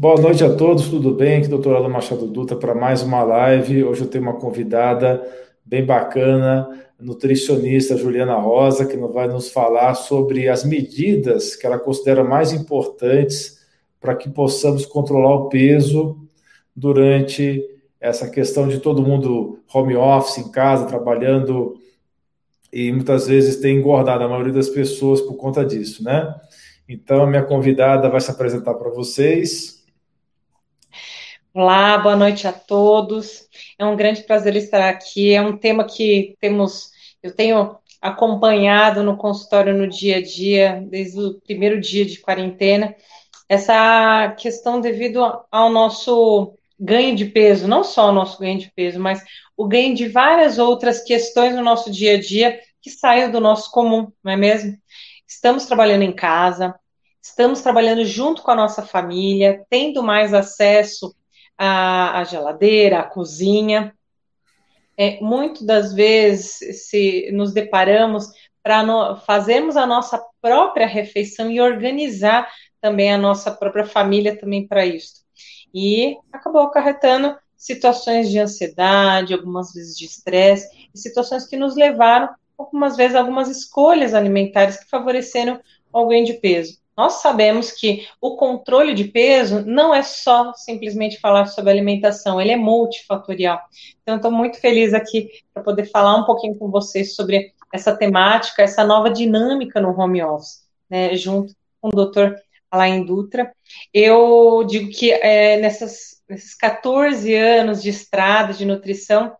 Boa noite a todos, tudo bem? Aqui, doutor Alan Machado Dutra, para mais uma live. Hoje eu tenho uma convidada bem bacana, nutricionista Juliana Rosa, que vai nos falar sobre as medidas que ela considera mais importantes para que possamos controlar o peso durante essa questão de todo mundo home office, em casa, trabalhando, e muitas vezes tem engordado a maioria das pessoas por conta disso, né? Então, minha convidada vai se apresentar para vocês. Olá, boa noite a todos. É um grande prazer estar aqui. É um tema que temos, eu tenho acompanhado no consultório no dia a dia, desde o primeiro dia de quarentena. Essa questão devido ao nosso ganho de peso, não só o nosso ganho de peso, mas o ganho de várias outras questões no nosso dia a dia que saem do nosso comum, não é mesmo? Estamos trabalhando em casa, estamos trabalhando junto com a nossa família, tendo mais acesso à, à geladeira, à cozinha. É, muito das vezes, se nos deparamos para fazermos a nossa própria refeição e organizar também a nossa própria família também para isso e acabou acarretando situações de ansiedade, algumas vezes de estresse, situações que nos levaram, algumas vezes, a algumas escolhas alimentares que favoreceram ganho de peso. Nós sabemos que o controle de peso não é só simplesmente falar sobre alimentação, ele é multifatorial. Então, estou muito feliz aqui para poder falar um pouquinho com vocês sobre essa temática, essa nova dinâmica no home office, né, junto com o doutor Alain Dutra. Eu digo que é, nessas, nesses 14 anos de estrada de nutrição,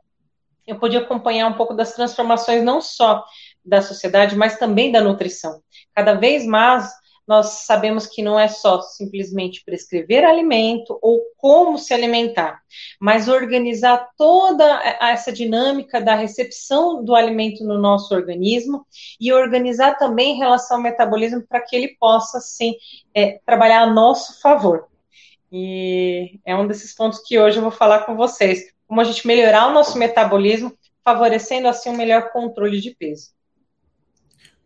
eu pude acompanhar um pouco das transformações, não só da sociedade, mas também da nutrição. Cada vez mais nós sabemos que não é só simplesmente prescrever alimento ou como se alimentar, mas organizar toda essa dinâmica da recepção do alimento no nosso organismo e organizar também em relação ao metabolismo para que ele possa, sim, é, trabalhar a nosso favor. E é um desses pontos que hoje eu vou falar com vocês, como a gente melhorar o nosso metabolismo, favorecendo assim um melhor controle de peso.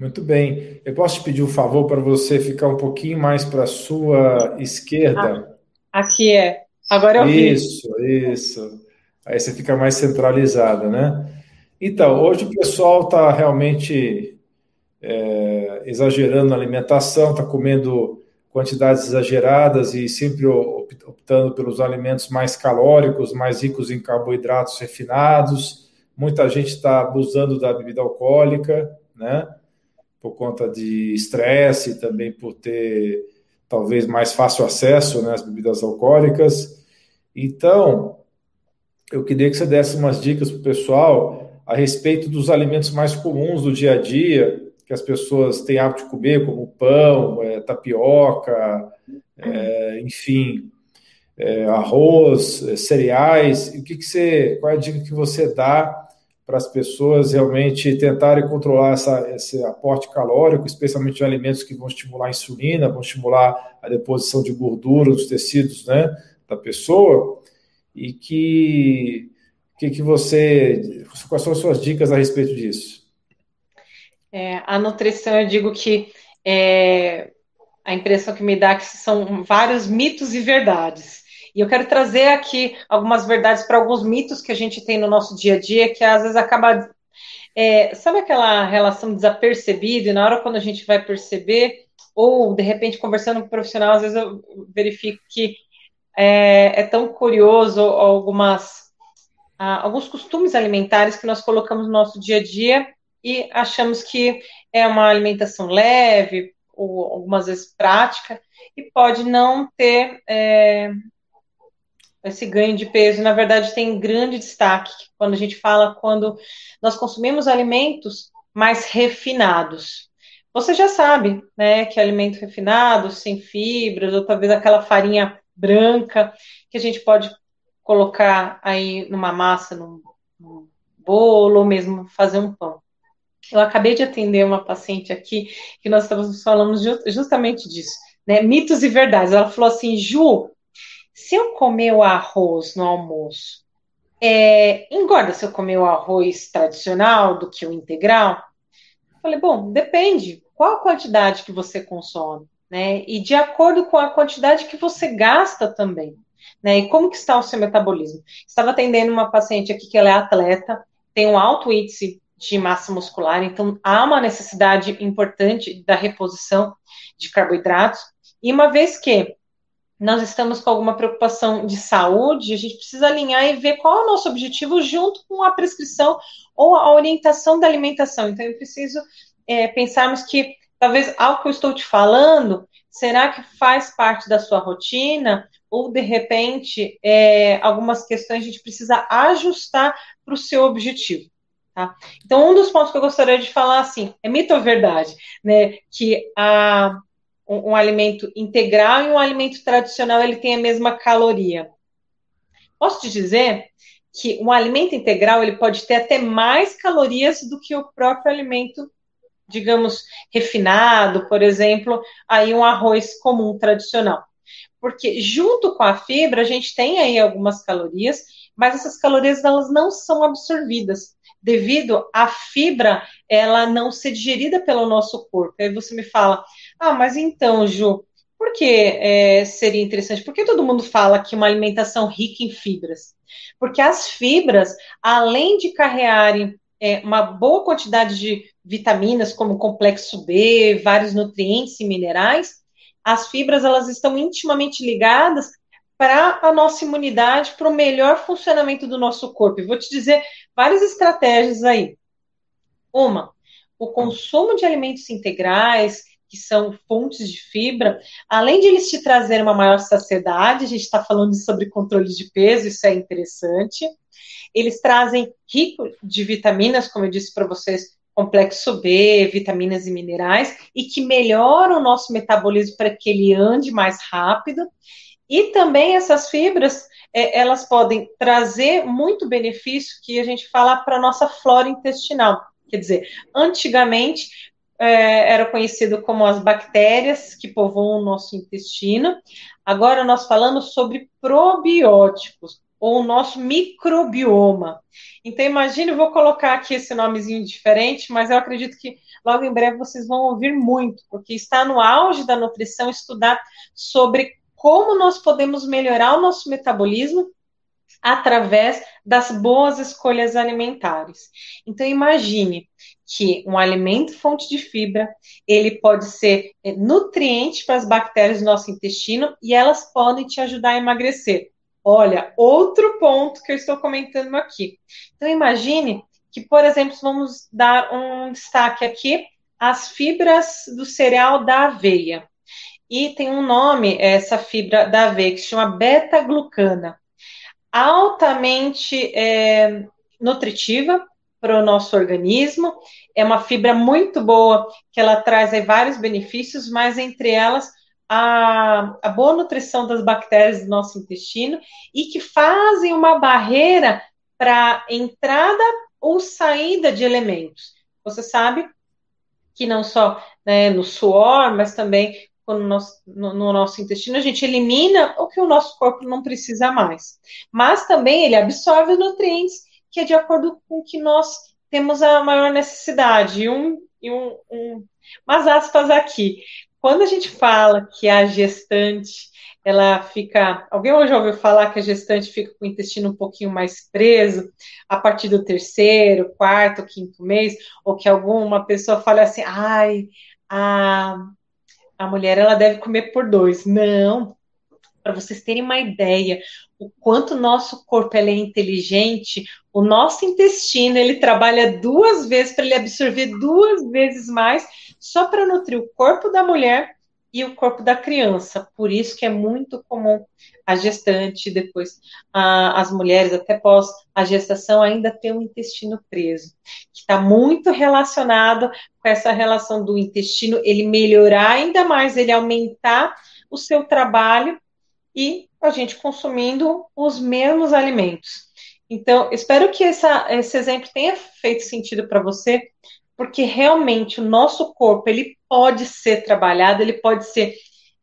Muito bem. Eu posso te pedir um favor para você ficar um pouquinho mais para a sua esquerda? Ah, aqui é. Agora eu vi. Isso, isso. Aí você fica mais centralizada, né? Então, hoje o pessoal está realmente é, exagerando na alimentação, está comendo quantidades exageradas e sempre optando pelos alimentos mais calóricos, mais ricos em carboidratos refinados. Muita gente está abusando da bebida alcoólica, né? Por conta de estresse, também por ter talvez mais fácil acesso né, às bebidas alcoólicas. Então, eu queria que você desse umas dicas para o pessoal a respeito dos alimentos mais comuns do dia a dia, que as pessoas têm hábito de comer, como pão, é, tapioca, é, enfim, é, arroz, é, cereais. O que, que você, qual é a dica que você dá para as pessoas realmente tentarem controlar essa, esse aporte calórico, especialmente de alimentos que vão estimular a insulina, vão estimular a deposição de gordura nos tecidos né, da pessoa, e que, que, que você. Quais são as suas dicas a respeito disso? É, a nutrição, eu digo que é, a impressão que me dá é que são vários mitos e verdades. E eu quero trazer aqui algumas verdades para alguns mitos que a gente tem no nosso dia a dia, que às vezes acaba. É, sabe aquela relação desapercebida, e na hora quando a gente vai perceber, ou de repente conversando com um profissional, às vezes eu verifico que é, é tão curioso algumas, alguns costumes alimentares que nós colocamos no nosso dia a dia e achamos que é uma alimentação leve, ou algumas vezes prática, e pode não ter é, esse ganho de peso, na verdade, tem grande destaque quando a gente fala quando nós consumimos alimentos mais refinados. Você já sabe, né, que alimento refinado, sem fibras, ou talvez aquela farinha branca, que a gente pode colocar aí numa massa, num, num bolo, ou mesmo fazer um pão. Eu acabei de atender uma paciente aqui que nós estávamos falando justamente disso, né? Mitos e verdades. Ela falou assim, Ju, se eu comer o arroz no almoço, é, engorda se eu comer o arroz tradicional do que o integral? Eu falei, bom, depende. Qual a quantidade que você consome? né? E de acordo com a quantidade que você gasta também, né? E como que está o seu metabolismo? Estava atendendo uma paciente aqui que ela é atleta, tem um alto índice de massa muscular, então há uma necessidade importante da reposição de carboidratos. E uma vez que nós estamos com alguma preocupação de saúde, a gente precisa alinhar e ver qual é o nosso objetivo junto com a prescrição ou a orientação da alimentação. Então, eu preciso é, pensarmos que talvez algo que eu estou te falando, será que faz parte da sua rotina? Ou, de repente, é, algumas questões a gente precisa ajustar para o seu objetivo. Tá? Então, um dos pontos que eu gostaria de falar, assim, é mito ou verdade, né, que a, um, um, alimento integral e um alimento tradicional, ele tem a mesma caloria. Posso te dizer que um alimento integral, ele pode ter até mais calorias do que o próprio alimento digamos, refinado, por exemplo, aí um arroz comum, tradicional. Porque junto com a fibra, a gente tem aí algumas calorias, mas essas calorias elas não são absorvidas devido à fibra ela não ser digerida pelo nosso corpo. Aí você me fala, ah, mas então, Ju, por que é, seria interessante? Por que todo mundo fala que uma alimentação rica em fibras? Porque as fibras, além de carrearem é, uma boa quantidade de vitaminas, como complexo B, vários nutrientes e minerais, as fibras elas estão intimamente ligadas para a nossa imunidade, para o melhor funcionamento do nosso corpo. Vou te dizer várias estratégias aí. Uma, o consumo de alimentos integrais, que são fontes de fibra, além de eles te trazerem uma maior saciedade, a gente está falando sobre controle de peso, isso é interessante. Eles trazem rico de vitaminas, como eu disse para vocês, complexo B, vitaminas e minerais, e que melhoram o nosso metabolismo para que ele ande mais rápido. E também essas fibras, é, elas podem trazer muito benefício que a gente fala para a nossa flora intestinal. Quer dizer, antigamente é, era conhecido como as bactérias que povoam o nosso intestino. Agora nós falamos sobre probióticos ou o nosso microbioma. Então, imagine, vou colocar aqui esse nomezinho diferente, mas eu acredito que logo em breve vocês vão ouvir muito, porque está no auge da nutrição estudar sobre como nós podemos melhorar o nosso metabolismo através das boas escolhas alimentares. Então, imagine que um alimento fonte de fibra, ele pode ser é, nutriente para as bactérias do nosso intestino e elas podem te ajudar a emagrecer. Olha, outro ponto que eu estou comentando aqui. Então, imagine que, por exemplo, vamos dar um destaque aqui às fibras do cereal da aveia. E tem um nome, essa fibra da aveia, que se chama beta-glucana. Altamente é, nutritiva para o nosso organismo. É uma fibra muito boa, que ela traz aí, vários benefícios, mas entre elas a, a boa nutrição das bactérias do nosso intestino e que fazem uma barreira para entrada ou saída de elementos. Você sabe que não só né, no suor, mas também no nosso, no, no nosso, intestino, a gente elimina o que o nosso corpo não precisa mais. Mas também ele absorve nutrientes que é de acordo com o que nós temos a maior necessidade. E um, e um, um umas aspas aqui. Quando a gente fala que a gestante ela fica. Alguém já ouviu falar que a gestante fica com o intestino um pouquinho mais preso a partir do terceiro, quarto, quinto mês, ou que alguma pessoa fale assim, ai, a, a mulher ela deve comer por dois. Não, para vocês terem uma ideia, o quanto o nosso corpo é inteligente, o nosso intestino ele trabalha duas vezes para ele absorver duas vezes mais só para nutrir o corpo da mulher e o corpo da criança. Por isso que é muito comum a gestante, depois a, as mulheres, até pós a gestação, ainda ter um intestino preso, que está muito relacionado com essa relação do intestino, ele melhorar ainda mais, ele aumentar o seu trabalho e a gente consumindo os mesmos alimentos. Então, espero que essa, esse exemplo tenha feito sentido para você, porque realmente o nosso corpo ele pode ser trabalhado, ele pode ser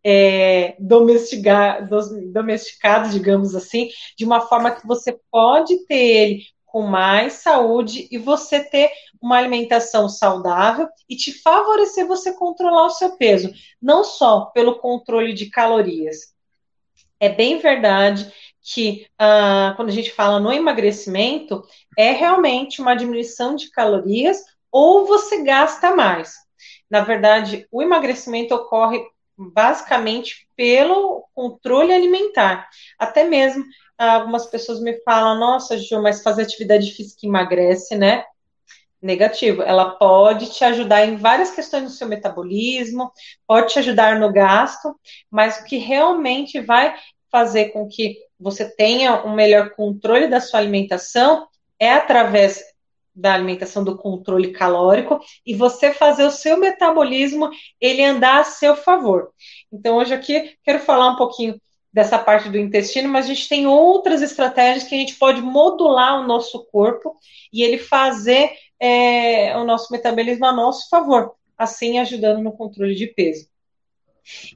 é, domesticado, digamos assim, de uma forma que você pode ter ele com mais saúde e você ter uma alimentação saudável e te favorecer você controlar o seu peso, não só pelo controle de calorias. É bem verdade que ah, quando a gente fala no emagrecimento, é realmente uma diminuição de calorias ou você gasta mais. Na verdade, o emagrecimento ocorre basicamente pelo controle alimentar. Até mesmo algumas pessoas me falam: nossa, Ju, mas fazer atividade física emagrece, né? Negativo. Ela pode te ajudar em várias questões do seu metabolismo, pode te ajudar no gasto, mas o que realmente vai fazer com que você tenha um melhor controle da sua alimentação é através da alimentação do controle calórico e você fazer o seu metabolismo ele andar a seu favor. Então hoje aqui quero falar um pouquinho dessa parte do intestino, mas a gente tem outras estratégias que a gente pode modular o nosso corpo e ele fazer é, o nosso metabolismo a nosso favor, assim ajudando no controle de peso.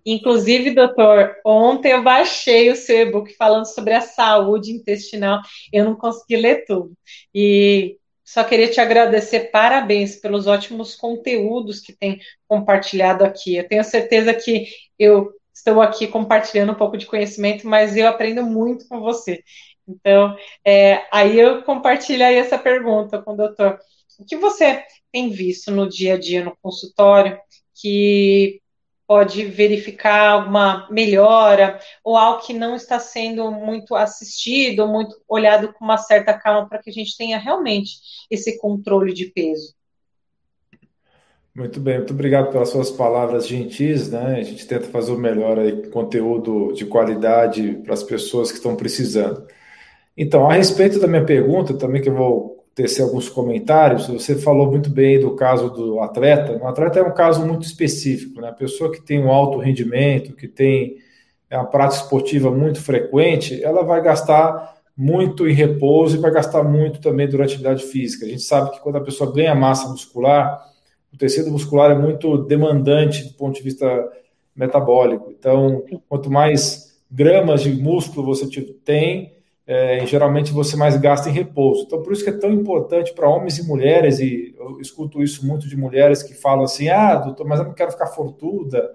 Inclusive, doutor, ontem eu baixei o seu e-book falando sobre a saúde intestinal. Eu não consegui ler tudo. E só queria te agradecer, parabéns pelos ótimos conteúdos que tem compartilhado aqui. Eu tenho certeza que eu estou aqui compartilhando um pouco de conhecimento, mas eu aprendo muito com você. Então, é, aí eu compartilho aí essa pergunta com o doutor. O que você tem visto no dia a dia no consultório que pode verificar alguma melhora ou algo que não está sendo muito assistido, muito olhado com uma certa calma para que a gente tenha realmente esse controle de peso. Muito bem, muito obrigado pelas suas palavras gentis, né? A gente tenta fazer o melhor aí, conteúdo de qualidade para as pessoas que estão precisando. Então, a respeito da minha pergunta, também que eu vou tecer alguns comentários. Você falou muito bem do caso do atleta. O atleta é um caso muito específico, né? A pessoa que tem um alto rendimento, que tem uma prática esportiva muito frequente, ela vai gastar muito em repouso e vai gastar muito também durante a atividade física. A gente sabe que quando a pessoa ganha massa muscular, o tecido muscular é muito demandante do ponto de vista metabólico. Então, quanto mais gramas de músculo você tem, é, geralmente você mais gasta em repouso. Então, por isso que é tão importante para homens e mulheres, e eu escuto isso muito de mulheres que falam assim: ah, doutor, mas eu não quero ficar fortuda,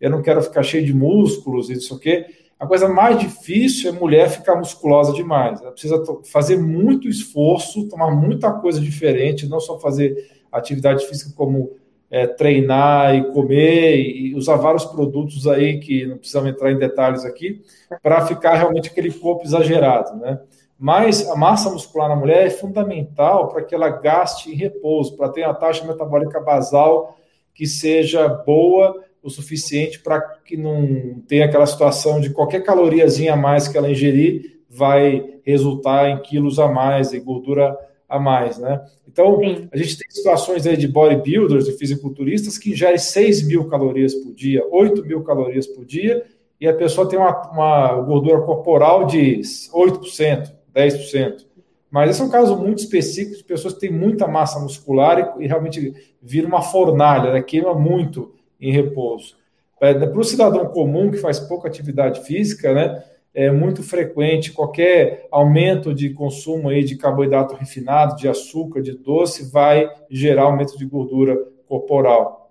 eu não quero ficar cheio de músculos e isso o quê. A coisa mais difícil é mulher ficar musculosa demais. Ela precisa fazer muito esforço, tomar muita coisa diferente, não só fazer atividade física como é, treinar e comer e usar vários produtos aí que não precisamos entrar em detalhes aqui para ficar realmente aquele corpo exagerado, né? Mas a massa muscular na mulher é fundamental para que ela gaste em repouso, para ter uma taxa metabólica basal que seja boa o suficiente para que não tenha aquela situação de qualquer caloriazinha a mais que ela ingerir vai resultar em quilos a mais e gordura a mais, né? Então, Sim. a gente tem situações aí de bodybuilders, de fisiculturistas, que ingerem 6 mil calorias por dia, 8 mil calorias por dia, e a pessoa tem uma, uma gordura corporal de 8%, 10%. Mas esse é um caso muito específico de pessoas que têm muita massa muscular e, e realmente vira uma fornalha, né? queima muito em repouso. É, Para o cidadão comum que faz pouca atividade física, né? É muito frequente, qualquer aumento de consumo aí de carboidrato refinado, de açúcar, de doce, vai gerar aumento de gordura corporal.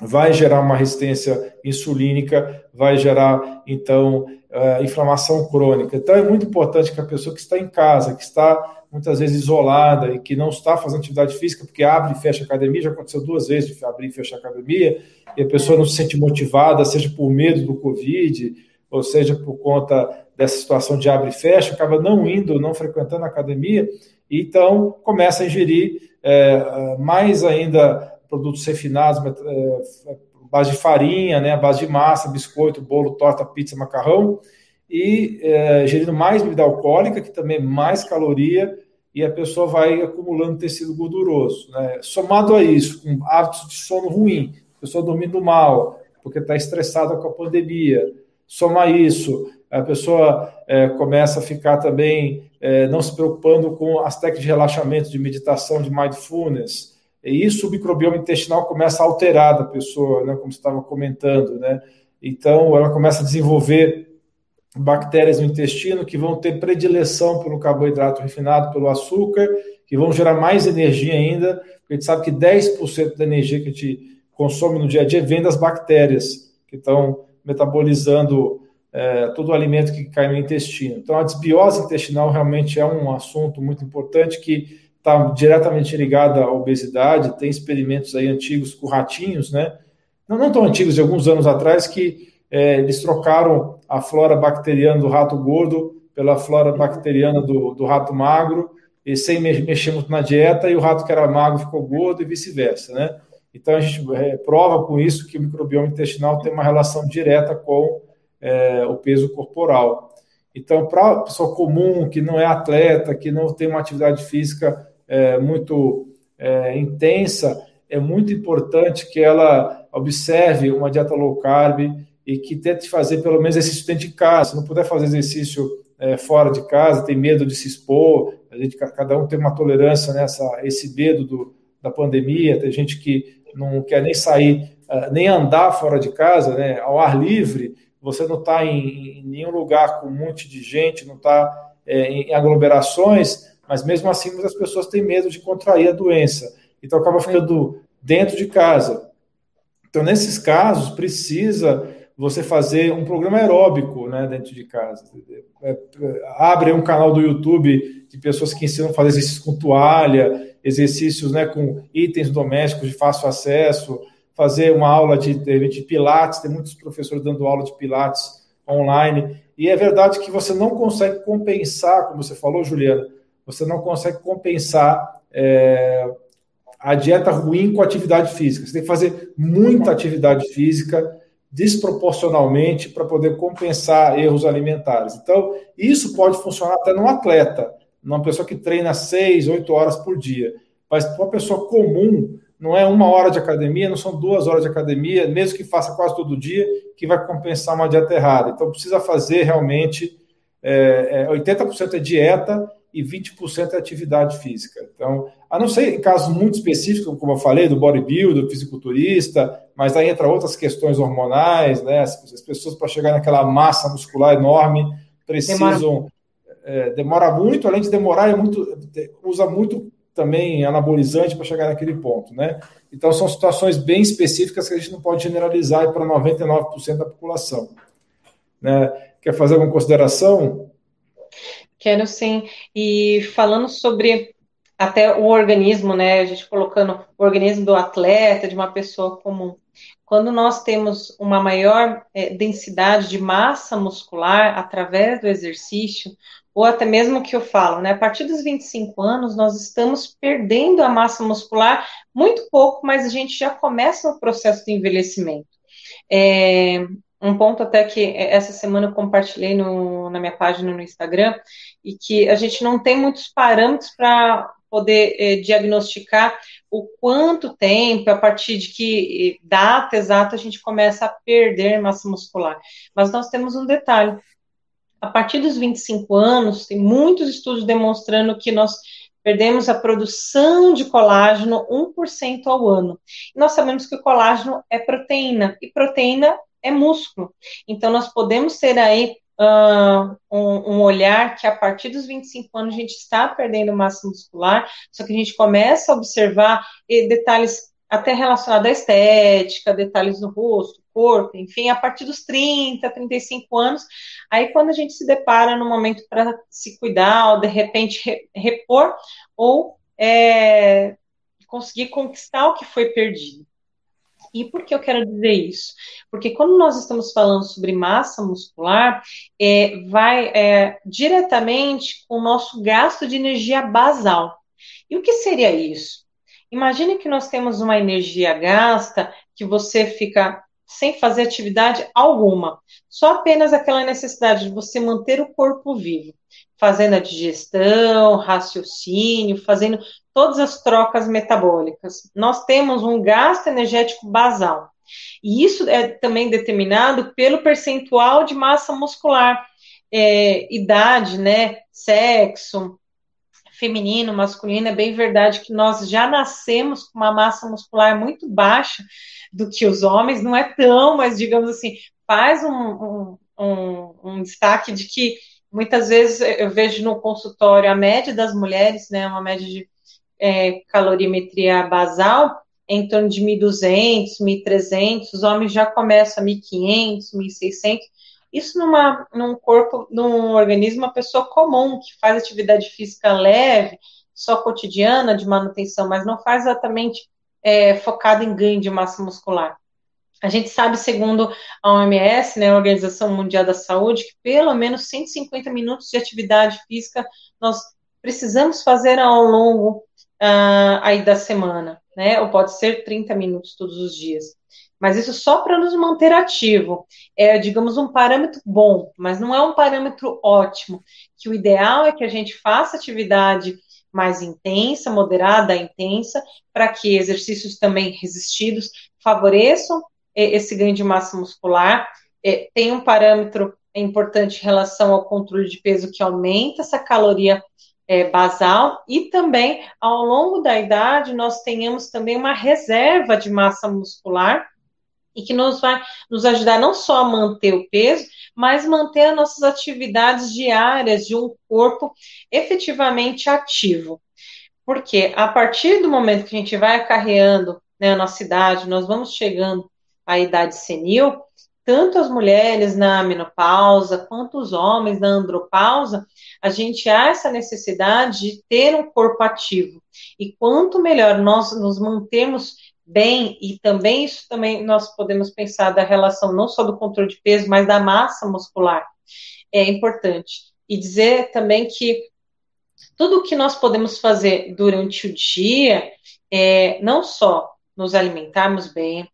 Vai gerar uma resistência insulínica, vai gerar, então, uh, inflamação crônica. Então, é muito importante que a pessoa que está em casa, que está muitas vezes isolada e que não está fazendo atividade física, porque abre e fecha academia, já aconteceu duas vezes de abrir e fechar a academia, e a pessoa não se sente motivada, seja por medo do Covid, ou seja, por conta dessa situação de abre e fecha, acaba não indo, não frequentando a academia, e então começa a ingerir é, mais ainda produtos refinados, é, base de farinha, né, base de massa, biscoito, bolo, torta, pizza, macarrão, e é, ingerindo mais bebida alcoólica, que também é mais caloria, e a pessoa vai acumulando tecido gorduroso. Né? Somado a isso, com hábitos de sono ruim, a pessoa dormindo mal, porque está estressada com a pandemia, Somar isso, a pessoa é, começa a ficar também é, não se preocupando com as técnicas de relaxamento, de meditação, de mindfulness. E isso o microbioma intestinal começa a alterar da pessoa, né, como você estava comentando. Né? Então, ela começa a desenvolver bactérias no intestino que vão ter predileção pelo carboidrato refinado, pelo açúcar, que vão gerar mais energia ainda, porque a gente sabe que 10% da energia que a gente consome no dia a dia vem das bactérias que estão metabolizando é, todo o alimento que cai no intestino. Então, a desbiose intestinal realmente é um assunto muito importante que está diretamente ligado à obesidade. Tem experimentos aí antigos com ratinhos, né? Não, não tão antigos, de alguns anos atrás, que é, eles trocaram a flora bacteriana do rato gordo pela flora bacteriana do, do rato magro, e sem mexer muito na dieta, e o rato que era magro ficou gordo e vice-versa, né? Então, a gente é, prova com isso que o microbioma intestinal tem uma relação direta com é, o peso corporal. Então, para a pessoa comum, que não é atleta, que não tem uma atividade física é, muito é, intensa, é muito importante que ela observe uma dieta low carb e que tente fazer pelo menos exercício dentro de casa. Se não puder fazer exercício é, fora de casa, tem medo de se expor, a gente, cada um tem uma tolerância nessa esse medo do, da pandemia, tem gente que não quer nem sair, uh, nem andar fora de casa, né, ao ar livre, você não está em, em, nenhum lugar com um monte de gente, não está é, em aglomerações, mas mesmo assim muitas pessoas têm medo de contrair a doença, então acaba ficando dentro de casa. Então, nesses casos, precisa você fazer um programa aeróbico né, dentro de casa. É, abre um canal do YouTube de pessoas que ensinam a fazer exercícios com toalha, exercícios né, com itens domésticos de fácil acesso, fazer uma aula de, de pilates, tem muitos professores dando aula de pilates online, e é verdade que você não consegue compensar, como você falou, Juliana, você não consegue compensar é, a dieta ruim com atividade física. Você tem que fazer muita atividade física desproporcionalmente para poder compensar erros alimentares. Então, isso pode funcionar até num atleta, numa pessoa que treina seis, oito horas por dia. Mas para uma pessoa comum, não é uma hora de academia, não são duas horas de academia, mesmo que faça quase todo dia, que vai compensar uma dieta errada. Então, precisa fazer realmente é, é, 80% é dieta e 20% é atividade física. Então, a não ser em casos muito específicos, como eu falei, do bodybuilder, do fisiculturista, mas aí entra outras questões hormonais, né? As, as pessoas para chegar naquela massa muscular enorme precisam é, demora muito, além de demorar, é muito, usa muito também anabolizante para chegar naquele ponto, né? Então são situações bem específicas que a gente não pode generalizar para 99% da população. Né? Quer fazer alguma consideração? Quero sim. E falando sobre até o organismo, né? A gente colocando o organismo do atleta, de uma pessoa comum. Quando nós temos uma maior é, densidade de massa muscular através do exercício, ou até mesmo que eu falo, né? A partir dos 25 anos, nós estamos perdendo a massa muscular muito pouco, mas a gente já começa o processo de envelhecimento. É, um ponto até que essa semana eu compartilhei no, na minha página no Instagram, e que a gente não tem muitos parâmetros para poder eh, diagnosticar o quanto tempo, a partir de que data exata a gente começa a perder massa muscular. Mas nós temos um detalhe. A partir dos 25 anos, tem muitos estudos demonstrando que nós perdemos a produção de colágeno 1% ao ano. Nós sabemos que o colágeno é proteína, e proteína é músculo. Então, nós podemos ter aí uh, um, um, olhar que a partir dos 25 anos a gente está perdendo massa muscular, só que a gente começa a observar detalhes até relacionados à estética, detalhes no rosto, corpo, enfim, a partir dos 30, 35 anos, aí quando a gente se depara no momento para se cuidar, ou de repente repor, ou é, conseguir conquistar o que foi perdido. E por que eu quero dizer isso? Porque quando nós estamos falando sobre massa muscular, é, vai é, diretamente com o nosso gasto de energia basal. E o que seria isso? Imagine que nós temos uma energia gasta que você fica sem fazer atividade alguma, só apenas aquela necessidade de você manter o corpo vivo, fazendo a digestão, raciocínio, fazendo todas as trocas metabólicas. Nós temos um gasto energético basal. E isso é também determinado pelo percentual de massa muscular, é, idade, né, sexo, feminino, masculino, é bem verdade que nós já nascemos com uma massa muscular muito baixa do que os homens, não é tão, mas digamos assim, faz um, um um, um destaque de que muitas vezes eu vejo no consultório a média das mulheres, né, uma média de é, calorimetria basal, em torno de 1.200, 1.300, os homens já começam a 1.500, 1.600. Isso numa, num corpo, num organismo, uma pessoa comum, que faz atividade física leve, só cotidiana, de manutenção, mas não faz exatamente é, focado em ganho de massa muscular. A gente sabe, segundo a OMS, né, a Organização Mundial da Saúde, que pelo menos 150 minutos de atividade física nós precisamos fazer ao longo uh, aí da semana, né? Ou pode ser 30 minutos todos os dias. Mas isso só para nos manter ativo. É, digamos, um parâmetro bom, mas não é um parâmetro ótimo. Que o ideal é que a gente faça atividade mais intensa, moderada, intensa, para que exercícios também resistidos favoreçam é, esse ganho de massa muscular. É, tem um parâmetro importante em relação ao controle de peso que aumenta essa caloria é, basal e também ao longo da idade nós tenhamos também uma reserva de massa muscular e que nos vai nos ajudar não só a manter o peso, mas manter as nossas atividades diárias de um corpo efetivamente ativo. Porque a partir do momento que a gente vai acarreando né, a nossa idade, nós vamos chegando à idade senil, tanto as mulheres na menopausa quanto os homens na andropausa, a gente há essa necessidade de ter um corpo ativo. E quanto melhor nós nos mantemos bem, e também isso também nós podemos pensar da relação não só do controle de peso, mas da massa muscular, é importante. E dizer também que tudo o que nós podemos fazer durante o dia é não só nos alimentarmos bem,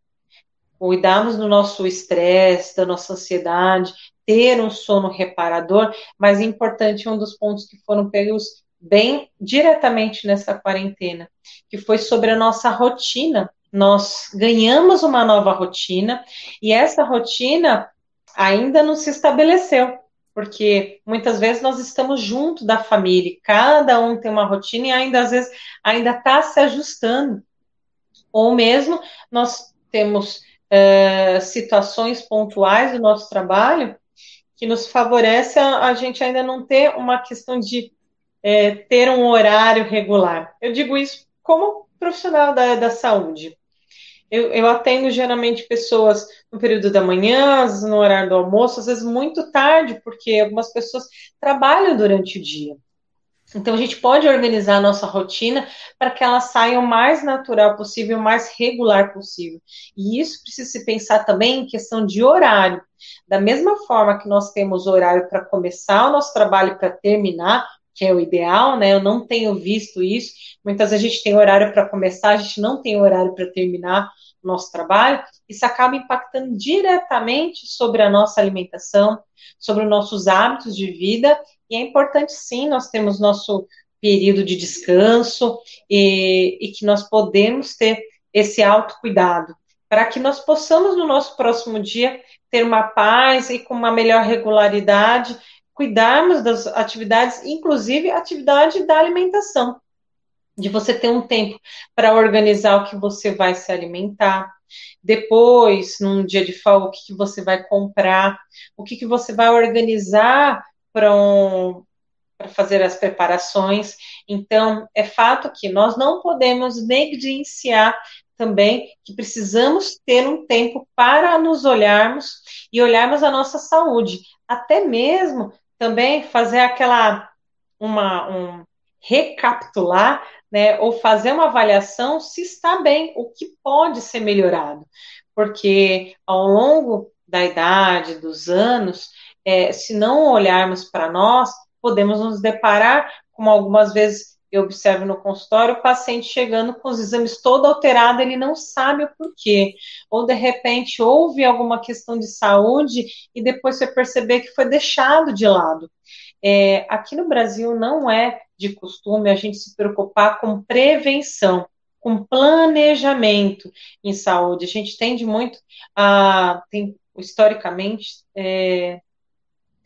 cuidarmos do nosso estresse, da nossa ansiedade, ter um sono reparador, mas é importante um dos pontos que foram pegos bem diretamente nessa quarentena, que foi sobre a nossa rotina. Nós ganhamos uma nova rotina e essa rotina ainda não se estabeleceu, porque muitas vezes nós estamos junto da família, cada um tem uma rotina e ainda às vezes ainda está se ajustando. Ou mesmo nós temos é, situações pontuais do nosso trabalho que nos favorece a, a gente ainda não ter uma questão de é, ter um horário regular. Eu digo isso como profissional da, da saúde. Eu, eu, atendo geralmente pessoas no período da manhã, no horário do almoço, às vezes muito tarde, porque algumas pessoas trabalham durante o dia. Então, a gente pode organizar a nossa rotina para que ela saia o mais natural possível, o mais regular possível. E isso precisa se pensar também em questão de horário. Da mesma forma que nós temos horário para começar o nosso trabalho e para terminar, que é o ideal, né? Eu não tenho visto isso. Muitas vezes a gente tem horário para começar, a gente não tem horário para terminar o nosso trabalho. Isso acaba impactando diretamente sobre a nossa alimentação, sobre os nossos hábitos de vida e é importante, sim, nós temos nosso período de descanso e, e que nós podemos ter esse autocuidado, para que nós possamos, no nosso próximo dia, ter uma paz e com uma melhor regularidade, cuidarmos das atividades, inclusive a atividade da alimentação, de você ter um tempo para organizar o que você vai se alimentar. Depois, num dia de folga, o que, que você vai comprar, o que, que você vai organizar para um, fazer as preparações. Então, é fato que nós não podemos negligenciar também que precisamos ter um tempo para nos olharmos e olharmos a nossa saúde, até mesmo também fazer aquela uma um recapitular, né, ou fazer uma avaliação se está bem, o que pode ser melhorado, porque ao longo da idade, dos anos, é, se não olharmos para nós, podemos nos deparar, como algumas vezes eu observo no consultório, o paciente chegando com os exames todo alterado, ele não sabe o porquê. Ou de repente houve alguma questão de saúde e depois você perceber que foi deixado de lado. É, aqui no Brasil não é de costume a gente se preocupar com prevenção, com planejamento em saúde. A gente tende muito a, tem, historicamente, é,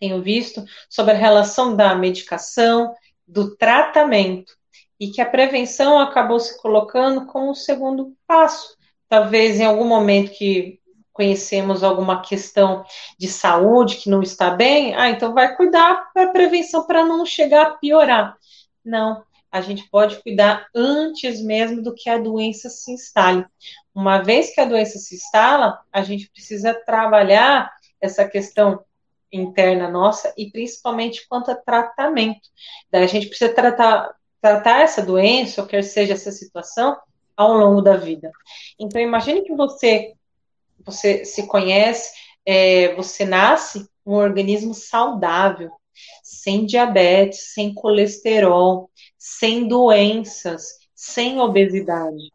tenho visto sobre a relação da medicação, do tratamento, e que a prevenção acabou se colocando como o segundo passo. Talvez em algum momento que conhecemos alguma questão de saúde que não está bem, ah, então vai cuidar para prevenção para não chegar a piorar. Não, a gente pode cuidar antes mesmo do que a doença se instale. Uma vez que a doença se instala, a gente precisa trabalhar essa questão interna nossa e principalmente quanto a tratamento. Daí a gente precisa tratar, tratar essa doença, ou quer seja essa situação, ao longo da vida. Então imagine que você você se conhece, é, você nasce um organismo saudável, sem diabetes, sem colesterol, sem doenças, sem obesidade.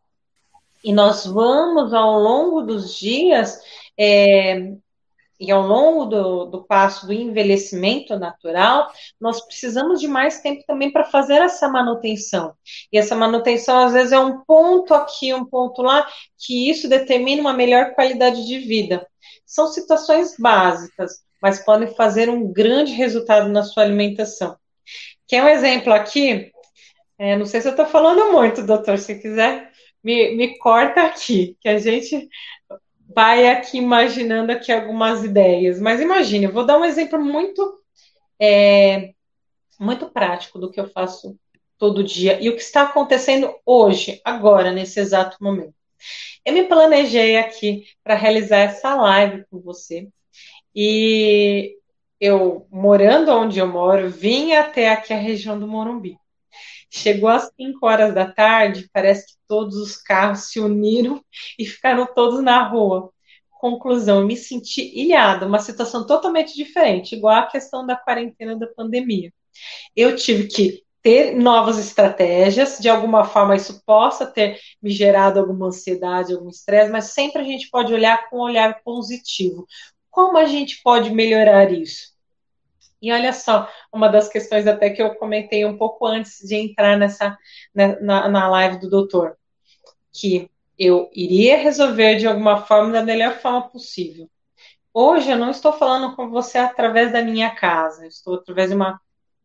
E nós vamos, ao longo dos dias, é, e ao longo do, do passo do envelhecimento natural, nós precisamos de mais tempo também para fazer essa manutenção. E essa manutenção, às vezes, é um ponto aqui, um ponto lá, que isso determina uma melhor qualidade de vida. São situações básicas, mas podem fazer um grande resultado na sua alimentação. Quer um exemplo aqui? É, não sei se eu estou falando muito, doutor. Se quiser, me, me corta aqui, que a gente vai aqui imaginando aqui algumas ideias. Mas imagine, eu vou dar um exemplo muito é, muito prático do que eu faço todo dia e o que está acontecendo hoje, agora, nesse exato momento. Eu me planejei aqui para realizar essa live com você e eu, morando onde eu moro, vim até aqui a região do Morumbi. Chegou às 5 horas da tarde, parece que todos os carros se uniram e ficaram todos na rua. Conclusão, me senti ilhada, uma situação totalmente diferente, igual a questão da quarentena da pandemia. Eu tive que ter novas estratégias, de alguma forma isso possa ter me gerado alguma ansiedade, algum estresse, mas sempre a gente pode olhar com um olhar positivo. Como a gente pode melhorar isso? E olha só, uma das questões até que eu comentei um pouco antes de entrar nessa né, na, na live do doutor, que eu iria resolver de alguma forma da melhor forma possível. Hoje eu não estou falando com você através da minha casa, eu estou através de uma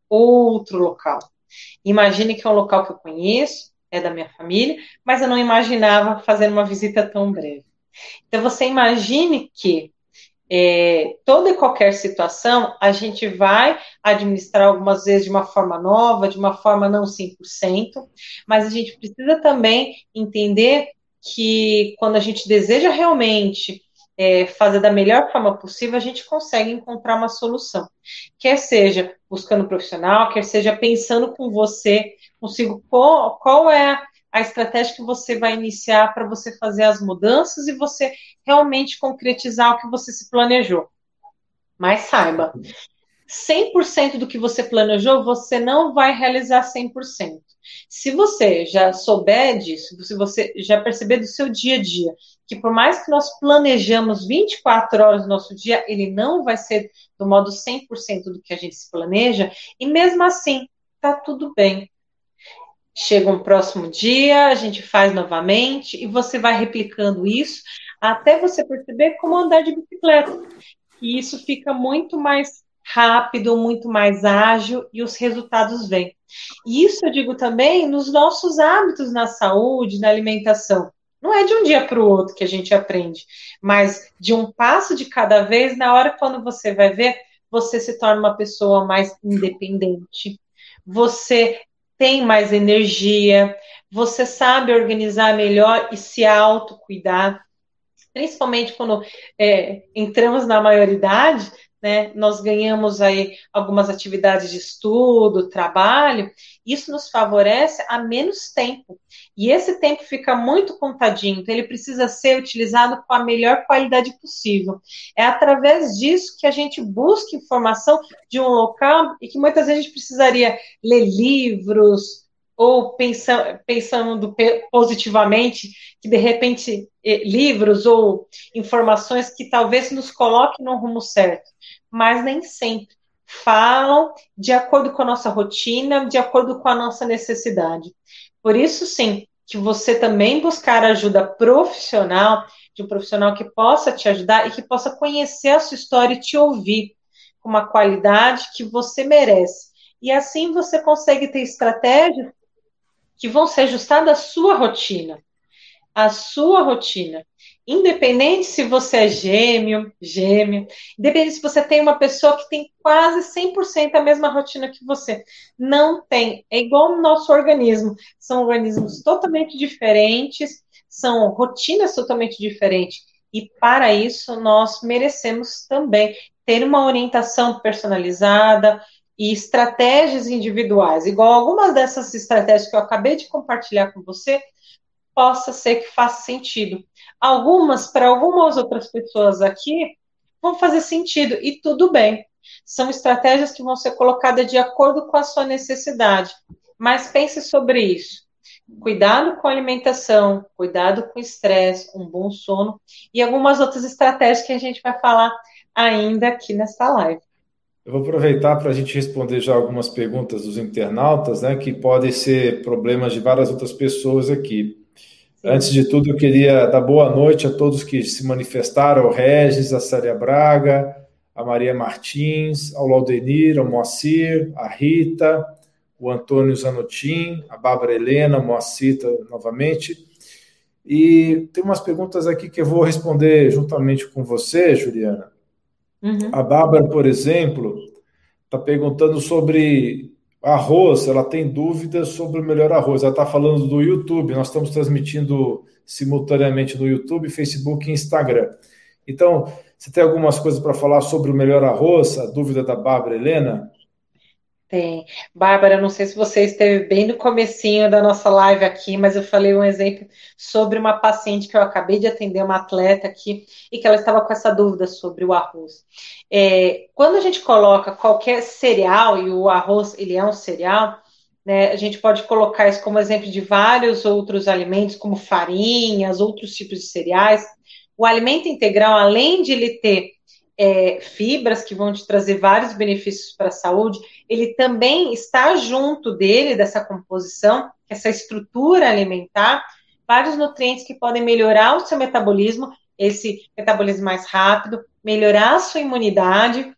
outro local. Imagine que é um local que eu conheço, é da minha família, mas eu não imaginava fazer uma visita tão breve. Então você imagine que é, toda e qualquer situação, a gente vai administrar algumas vezes de uma forma nova, de uma forma não 100%, mas a gente precisa também entender que quando a gente deseja realmente é, fazer da melhor forma possível, a gente consegue encontrar uma solução. Quer seja buscando profissional, quer seja pensando com você, consigo qual, qual é a estratégia que você vai iniciar para você fazer as mudanças e você realmente concretizar o que você se planejou. Mas saiba, 100% do que você planejou, você não vai realizar 100%. Se você já souber disso, se você já perceber do seu dia a dia, que por mais que nós planejamos 24 horas do nosso dia, ele não vai ser do modo 100% do que a gente se planeja, e mesmo assim, tá tudo bem. Chega um próximo dia, a gente faz novamente e você vai replicando isso até você perceber como andar de bicicleta. E isso fica muito mais rápido, muito mais ágil e os resultados vêm. E isso eu digo também nos nossos hábitos na saúde, na alimentação. Não é de um dia para o outro que a gente aprende, mas de um passo de cada vez, na hora quando você vai ver, você se torna uma pessoa mais independente. Você tem mais energia, você sabe organizar melhor e se autocuidar, principalmente quando é, entramos na maioridade, né, nós ganhamos aí algumas atividades de estudo, trabalho, isso nos favorece a menos tempo. E esse tempo fica muito contadinho, então ele precisa ser utilizado com a melhor qualidade possível. É através disso que a gente busca informação de um local e que muitas vezes a gente precisaria ler livros, ou pensando, positivamente, que de repente eh, livros ou informações que talvez nos coloquem no rumo certo, mas nem sempre falam de acordo com a nossa rotina, de acordo com a nossa necessidade. Por isso, sim, que você também buscar ajuda profissional, de um profissional que possa te ajudar e que possa conhecer a sua história e te ouvir com uma qualidade que você merece. E assim você consegue ter estratégias que vão se ajustar à sua rotina, à sua rotina. Independente se você é gêmeo, gêmeo, independente se você tem uma pessoa que tem quase 100% a mesma rotina que você. Não tem. É igual o nosso organismo. São organismos totalmente diferentes, são rotinas totalmente diferentes. E para isso, nós merecemos também ter uma orientação personalizada e estratégias individuais. Igual algumas dessas estratégias que eu acabei de compartilhar com você, possa ser que faça sentido. Algumas, para algumas outras pessoas aqui, vão fazer sentido e tudo bem. São estratégias que vão ser colocadas de acordo com a sua necessidade. Mas pense sobre isso. Cuidado com a alimentação, cuidado com o estresse, um bom sono e algumas outras estratégias que a gente vai falar ainda aqui nesta live. Eu vou aproveitar para a gente responder já algumas perguntas dos internautas, né, que podem ser problemas de várias outras pessoas aqui. Antes de tudo, eu queria dar boa noite a todos que se manifestaram, ao Regis, a Célia Braga, a Maria Martins, ao Laudenir, ao Moacir, a Rita, o Antônio Zanotin, a Bárbara Helena, o Moacir novamente. E tem umas perguntas aqui que eu vou responder juntamente com você, Juliana. Uhum. A Bárbara, por exemplo, está perguntando sobre Arroz, ela tem dúvidas sobre o melhor arroz. Ela está falando do YouTube, nós estamos transmitindo simultaneamente no YouTube, Facebook e Instagram. Então, você tem algumas coisas para falar sobre o melhor arroz? A dúvida da Bárbara Helena? Tem. Bárbara, não sei se você esteve bem no comecinho da nossa live aqui, mas eu falei um exemplo sobre uma paciente que eu acabei de atender, uma atleta aqui, e que ela estava com essa dúvida sobre o arroz. É, quando a gente coloca qualquer cereal, e o arroz ele é um cereal, né, a gente pode colocar isso como exemplo de vários outros alimentos, como farinhas, outros tipos de cereais. O alimento integral, além de ele ter é, fibras que vão te trazer vários benefícios para a saúde, ele também está junto dele, dessa composição, essa estrutura alimentar, vários nutrientes que podem melhorar o seu metabolismo, esse metabolismo mais rápido, melhorar a sua imunidade.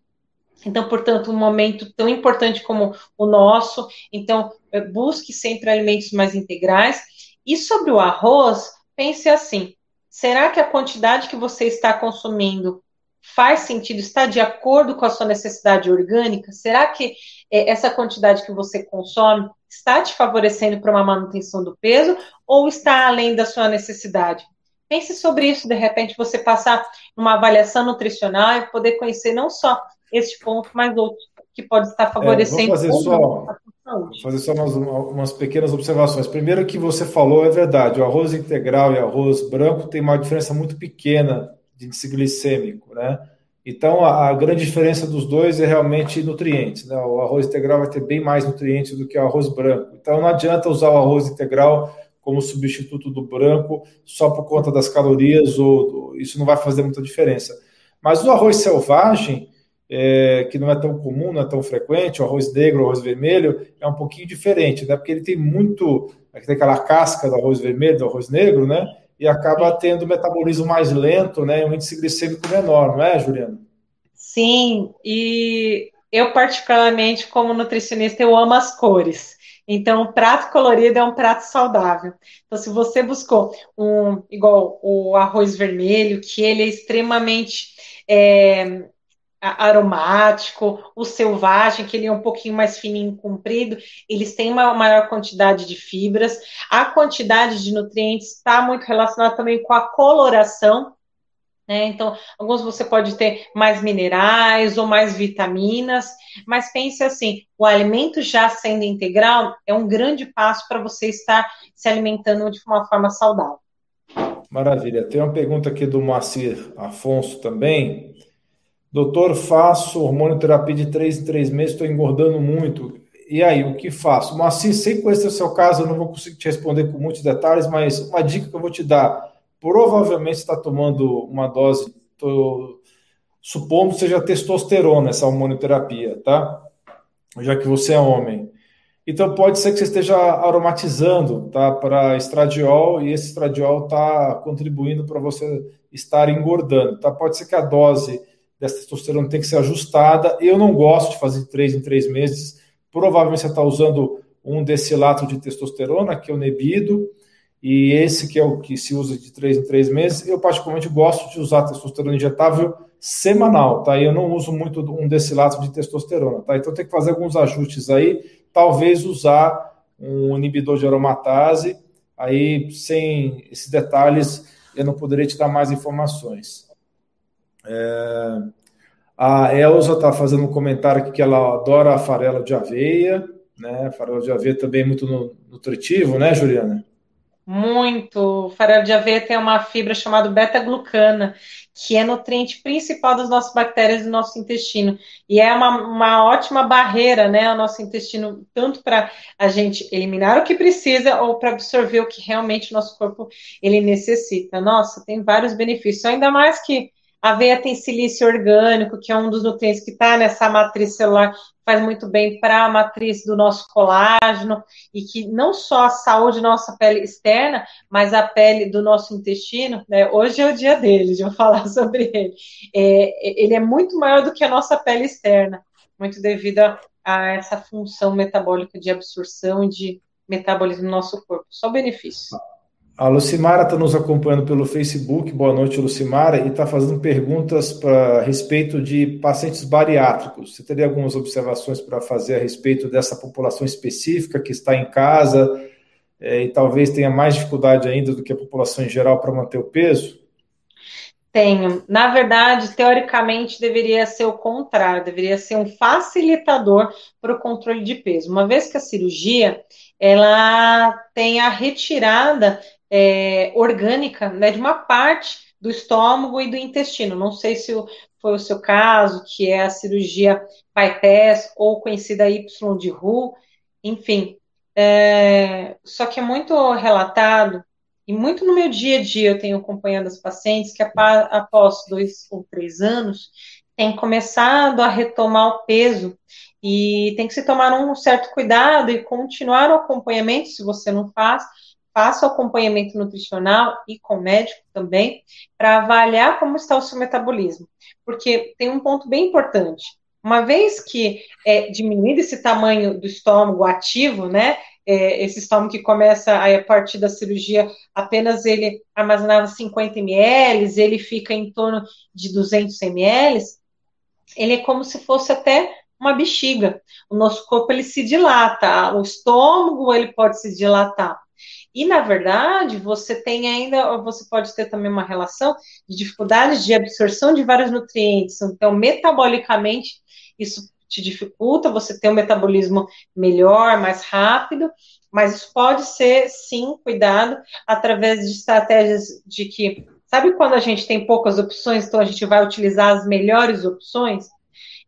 Então, portanto, um momento tão importante como o nosso, então, é, busque sempre alimentos mais integrais. E sobre o arroz, pense assim: será que a quantidade que você está consumindo faz sentido, está de acordo com a sua necessidade orgânica? Será que é, essa quantidade que você consome está te favorecendo para uma manutenção do peso ou está além da sua necessidade? Pense sobre isso, de repente você passar uma avaliação nutricional e poder conhecer não só este ponto, mas outros que pode estar favorecendo. É, vou fazer só, vou fazer só umas, umas pequenas observações. Primeiro que você falou é verdade, o arroz integral e arroz branco tem uma diferença muito pequena de índice glicêmico, né? Então, a, a, grande diferença dos dois é realmente nutrientes. Né? O arroz integral vai ter bem mais nutrientes do que o arroz branco. Então, não adianta usar o arroz integral como substituto do branco só por conta das calorias, ou isso não vai fazer muita diferença. Mas o arroz selvagem, é, que não é tão comum, não é tão frequente, o arroz negro, o arroz vermelho, é um pouquinho diferente, né? Porque ele tem muito, tem aquela casca do arroz vermelho, do arroz negro, né? E acaba tendo metabolismo mais lento, né? Um índice glicêmico menor, não é, Juliana? Sim, e eu particularmente, como nutricionista, eu amo as cores. Então, o prato colorido é um prato saudável. Então, se você buscou um igual o arroz vermelho, que ele é extremamente é, aromático, o selvagem, que ele é um pouquinho mais fininho, comprido, eles têm uma maior quantidade de fibras. A quantidade de nutrientes está muito relacionada também com a coloração. Né? Então, alguns você pode ter mais minerais ou mais vitaminas, mas pense assim: o alimento já sendo integral é um grande passo para você estar se alimentando de uma forma saudável. Maravilha. Tem uma pergunta aqui do Moacir Afonso também. Doutor, faço hormônio terapia de três em três meses, estou engordando muito. E aí, o que faço? Mas assim, sem conhecer o seu caso, eu não vou conseguir te responder com muitos detalhes, mas uma dica que eu vou te dar. Provavelmente está tomando uma dose, tô, supondo seja testosterona, essa hormonioterapia, tá? Já que você é homem. Então pode ser que você esteja aromatizando, tá? Para estradiol, e esse estradiol está contribuindo para você estar engordando, tá? Pode ser que a dose dessa testosterona tem que ser ajustada. Eu não gosto de fazer três em três meses. Provavelmente você está usando um destilato de testosterona, que é o Nebido, e esse que é o que se usa de três em três meses, eu particularmente gosto de usar testosterona injetável semanal, tá? Eu não uso muito um desilato de testosterona, tá? Então tem que fazer alguns ajustes aí, talvez usar um inibidor de aromatase, aí sem esses detalhes eu não poderia te dar mais informações. É... A Elza está fazendo um comentário aqui que ela adora a farela de aveia, né? Farela de aveia também é muito nutritivo, né, Juliana? Muito. O farelo de aveia tem uma fibra chamada beta-glucana, que é nutriente principal das nossas bactérias do nosso intestino. E é uma, uma ótima barreira, né, ao nosso intestino, tanto para a gente eliminar o que precisa ou para absorver o que realmente o nosso corpo ele necessita. Nossa, tem vários benefícios, ainda mais que a aveia tem silício orgânico, que é um dos nutrientes que está nessa matriz celular, faz muito bem para a matriz do nosso colágeno, e que não só a saúde nossa pele externa, mas a pele do nosso intestino, né? Hoje é o dia dele, de eu falar sobre ele. É, ele é muito maior do que a nossa pele externa, muito devido a, a essa função metabólica de absorção e de metabolismo no nosso corpo. Só benefício. A Lucimara está nos acompanhando pelo Facebook. Boa noite, Lucimara, e está fazendo perguntas para a respeito de pacientes bariátricos. Você teria algumas observações para fazer a respeito dessa população específica que está em casa é, e talvez tenha mais dificuldade ainda do que a população em geral para manter o peso? Tenho. Na verdade, teoricamente, deveria ser o contrário, deveria ser um facilitador para o controle de peso. Uma vez que a cirurgia ela tem a retirada é, orgânica né, de uma parte do estômago e do intestino. Não sei se foi o seu caso, que é a cirurgia bypass ou conhecida Y de Ru, enfim. É, só que é muito relatado, e muito no meu dia a dia eu tenho acompanhado as pacientes que após dois ou três anos têm começado a retomar o peso e tem que se tomar um certo cuidado e continuar o acompanhamento, se você não faz, faça o acompanhamento nutricional e com médico também, para avaliar como está o seu metabolismo. Porque tem um ponto bem importante. Uma vez que é diminuído esse tamanho do estômago ativo, né? É, esse estômago que começa a, a partir da cirurgia, apenas ele armazenava 50 ml, ele fica em torno de 200 ml, ele é como se fosse até uma bexiga. O nosso corpo ele se dilata, o estômago ele pode se dilatar. E, na verdade, você tem ainda, você pode ter também uma relação de dificuldades de absorção de vários nutrientes. Então, metabolicamente, isso te dificulta, você tem um metabolismo melhor, mais rápido, mas isso pode ser, sim, cuidado através de estratégias de que, sabe quando a gente tem poucas opções, então a gente vai utilizar as melhores opções?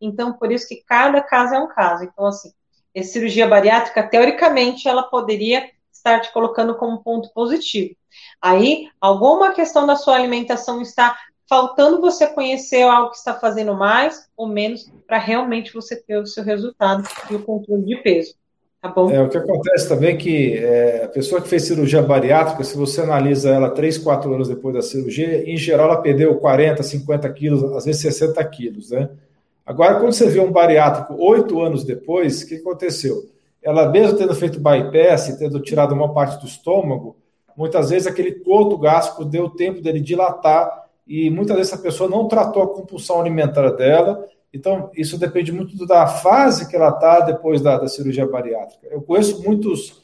Então, por isso que cada caso é um caso. Então, assim, a cirurgia bariátrica, teoricamente, ela poderia estar te colocando como ponto positivo. Aí, alguma questão da sua alimentação está faltando você conhecer algo que está fazendo mais ou menos para realmente você ter o seu resultado e o controle de peso. Tá bom? É, o que acontece também é que é, a pessoa que fez cirurgia bariátrica, se você analisa ela 3, 4 anos depois da cirurgia, em geral ela perdeu 40, 50 quilos, às vezes 60 quilos, né? Agora, quando você vê um bariátrico oito anos depois, o que aconteceu? Ela mesmo tendo feito bypass, tendo tirado uma parte do estômago, muitas vezes aquele coto gástrico deu tempo dele dilatar e muitas vezes a pessoa não tratou a compulsão alimentar dela. Então, isso depende muito da fase que ela está depois da, da, cirurgia bariátrica. Eu conheço muitos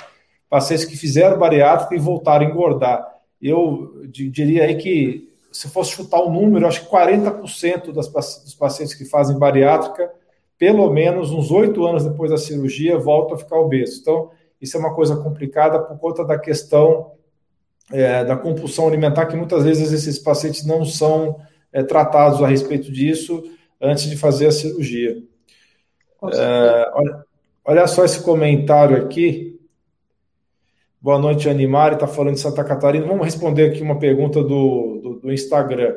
pacientes que fizeram bariátrica e voltaram a engordar. Eu diria aí que, se fosse chutar o um número, acho que 40% das, dos pacientes que fazem bariátrica pelo menos uns oito anos depois da cirurgia, volta a ficar obeso. Então, isso é uma coisa complicada por conta da questão é, da compulsão alimentar, que muitas vezes esses pacientes não são é, tratados a respeito disso antes de fazer a cirurgia. É, olha, olha, só esse comentário aqui. Boa noite, Animari, está falando de Santa Catarina. Vamos responder aqui uma pergunta do, do, do Instagram.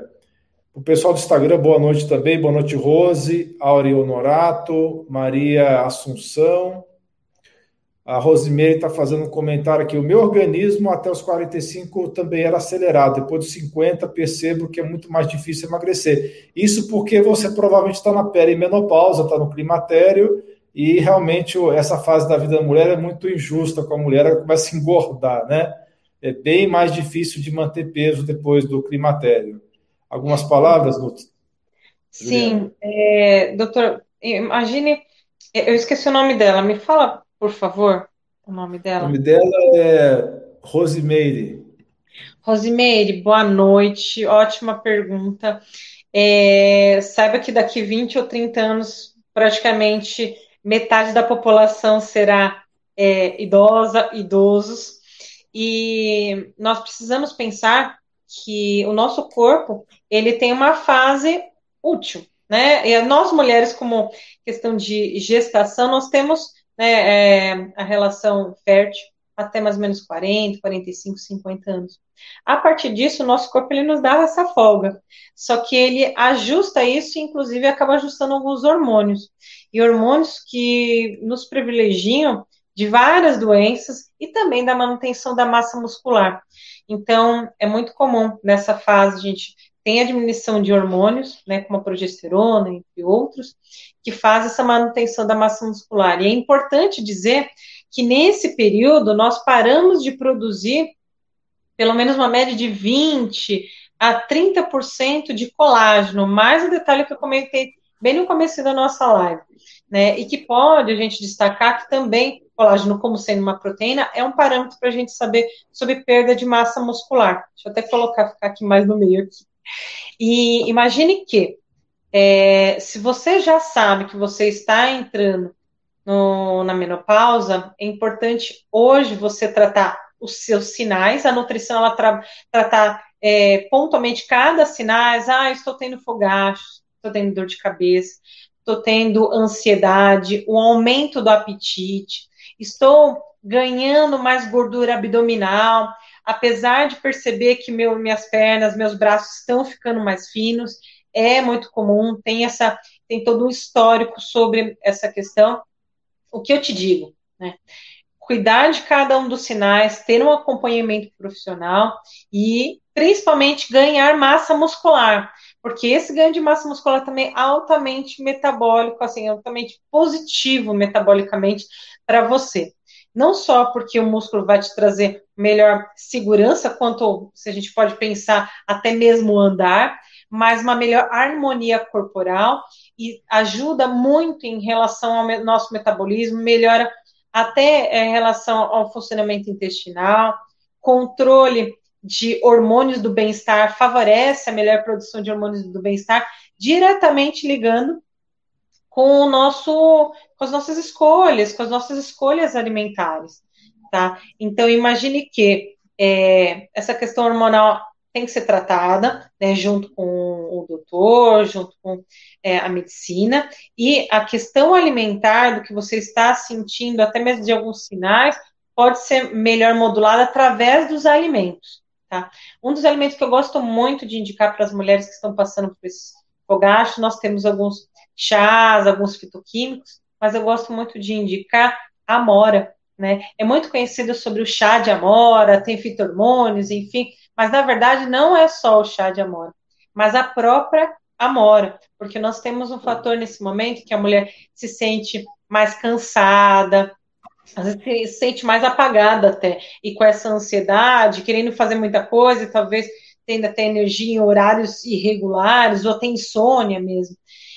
O pessoal do Instagram, boa noite também. Boa noite, Rose, Auri Honorato, Maria Assunção. A Rosemary está fazendo um comentário aqui. O meu organismo até os 45 também era acelerado. Depois dos 50, percebo que é muito mais difícil emagrecer. Isso porque você provavelmente está na perimenopausa, está no climatério, e realmente essa fase da vida da mulher é muito injusta com a mulher, ela começa a engordar, né? é bem mais difícil de manter peso depois do climatério. Algumas palavras, Nutri? Sim, é, doutor, imagine, eu esqueci o nome dela, me fala, por favor, o nome dela. O nome dela é Rosimeire. Rosimeire, boa noite, ótima pergunta. É, saiba que daqui 20 ou 30 anos, praticamente metade da população será é, idosa, idosos, e nós precisamos pensar que o nosso corpo ele tem uma fase útil, né? E nós mulheres, como questão de gestação, nós temos né, é, a relação fértil até mais ou menos 40, 45, 50 anos. A partir disso, o nosso corpo ele nos dá essa folga. Só que ele ajusta isso inclusive, acaba ajustando alguns hormônios. E hormônios que nos privilegiam de várias doenças e também da manutenção da massa muscular. Então, é muito comum nessa fase, gente tem a diminuição de hormônios, né, como a progesterona, entre outros, que faz essa manutenção da massa muscular. E é importante dizer que nesse período nós paramos de produzir pelo menos uma média de 20 a 30% de colágeno, mais o detalhe que eu comentei bem no começo da nossa live, né? E que pode a gente destacar que também colágeno, como sendo uma proteína, é um parâmetro para a gente saber sobre perda de massa muscular. Deixa eu até colocar, ficar aqui mais no meio aqui. E imagine que é, se você já sabe que você está entrando no, na menopausa, é importante hoje você tratar os seus sinais, a nutrição ela tra, tratar é, pontualmente cada sinais, ah, estou tendo fogacho, estou tendo dor de cabeça, estou tendo ansiedade, o aumento do apetite, estou ganhando mais gordura abdominal, apesar de perceber que meu, minhas pernas, meus braços estão ficando mais finos, é muito comum, tem essa, tem todo um histórico sobre essa questão. O que eu te digo, né? Cuidar de cada um dos sinais, ter um acompanhamento profissional e principalmente ganhar massa muscular, porque esse ganho de massa muscular também é altamente metabólico, assim, altamente positivo metabolicamente para você. Não só porque o músculo vai te trazer melhor segurança, quanto se a gente pode pensar até mesmo andar, mas uma melhor harmonia corporal e ajuda muito em relação ao nosso metabolismo, melhora até em relação ao funcionamento intestinal, controle de hormônios do bem-estar, favorece a melhor produção de hormônios do bem-estar, diretamente ligando com o nosso, com as nossas escolhas, com as nossas escolhas alimentares, tá? Então imagine que é, essa questão hormonal tem que ser tratada, né, junto com o doutor, junto com é, a medicina, e a questão alimentar do que você está sentindo, até mesmo de alguns sinais, pode ser melhor modulada através dos alimentos, tá? Um dos alimentos que eu gosto muito de indicar para as mulheres que estão passando por esse fogacho, nós temos alguns chás, alguns fitoquímicos, mas eu gosto muito de indicar a amora, né? É muito conhecido sobre o chá de amora, tem fito-hormônios, enfim, mas na verdade não é só o chá de amora, mas a própria amora, porque nós temos um fator nesse momento que a mulher se sente mais cansada, às vezes se sente mais apagada até, e com essa ansiedade, querendo fazer muita coisa, e talvez tendo até energia em horários irregulares, ou até insônia mesmo,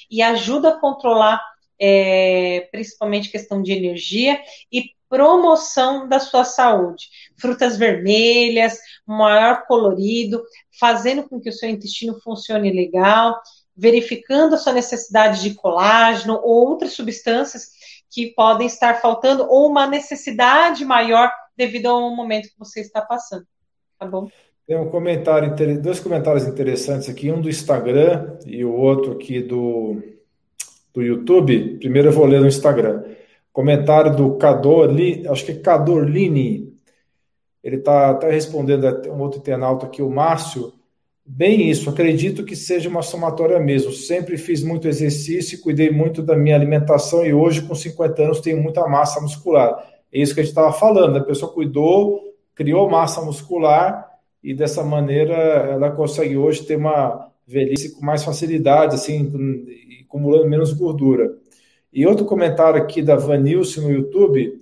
e ajuda a controlar é, principalmente questão de energia e promoção da sua saúde. Frutas vermelhas, maior colorido, fazendo com que o seu intestino funcione legal, verificando a sua necessidade de colágeno ou outras substâncias que podem estar faltando, ou uma necessidade maior devido ao momento que você está passando. Tá bom? Tem um comentário, dois comentários interessantes aqui, um do Instagram e o outro aqui do, do YouTube. Primeiro eu vou ler no Instagram. Comentário do Cador, acho que é Cadorlini. Ele está tá respondendo a um outro internauta aqui, o Márcio. Bem isso, acredito que seja uma somatória mesmo. Sempre fiz muito exercício cuidei muito da minha alimentação e hoje, com 50 anos, tenho muita massa muscular. É isso que a gente estava falando. A pessoa cuidou, criou massa muscular e dessa maneira ela consegue hoje ter uma velhice com mais facilidade, assim, acumulando menos gordura. E outro comentário aqui da Vanilce no YouTube,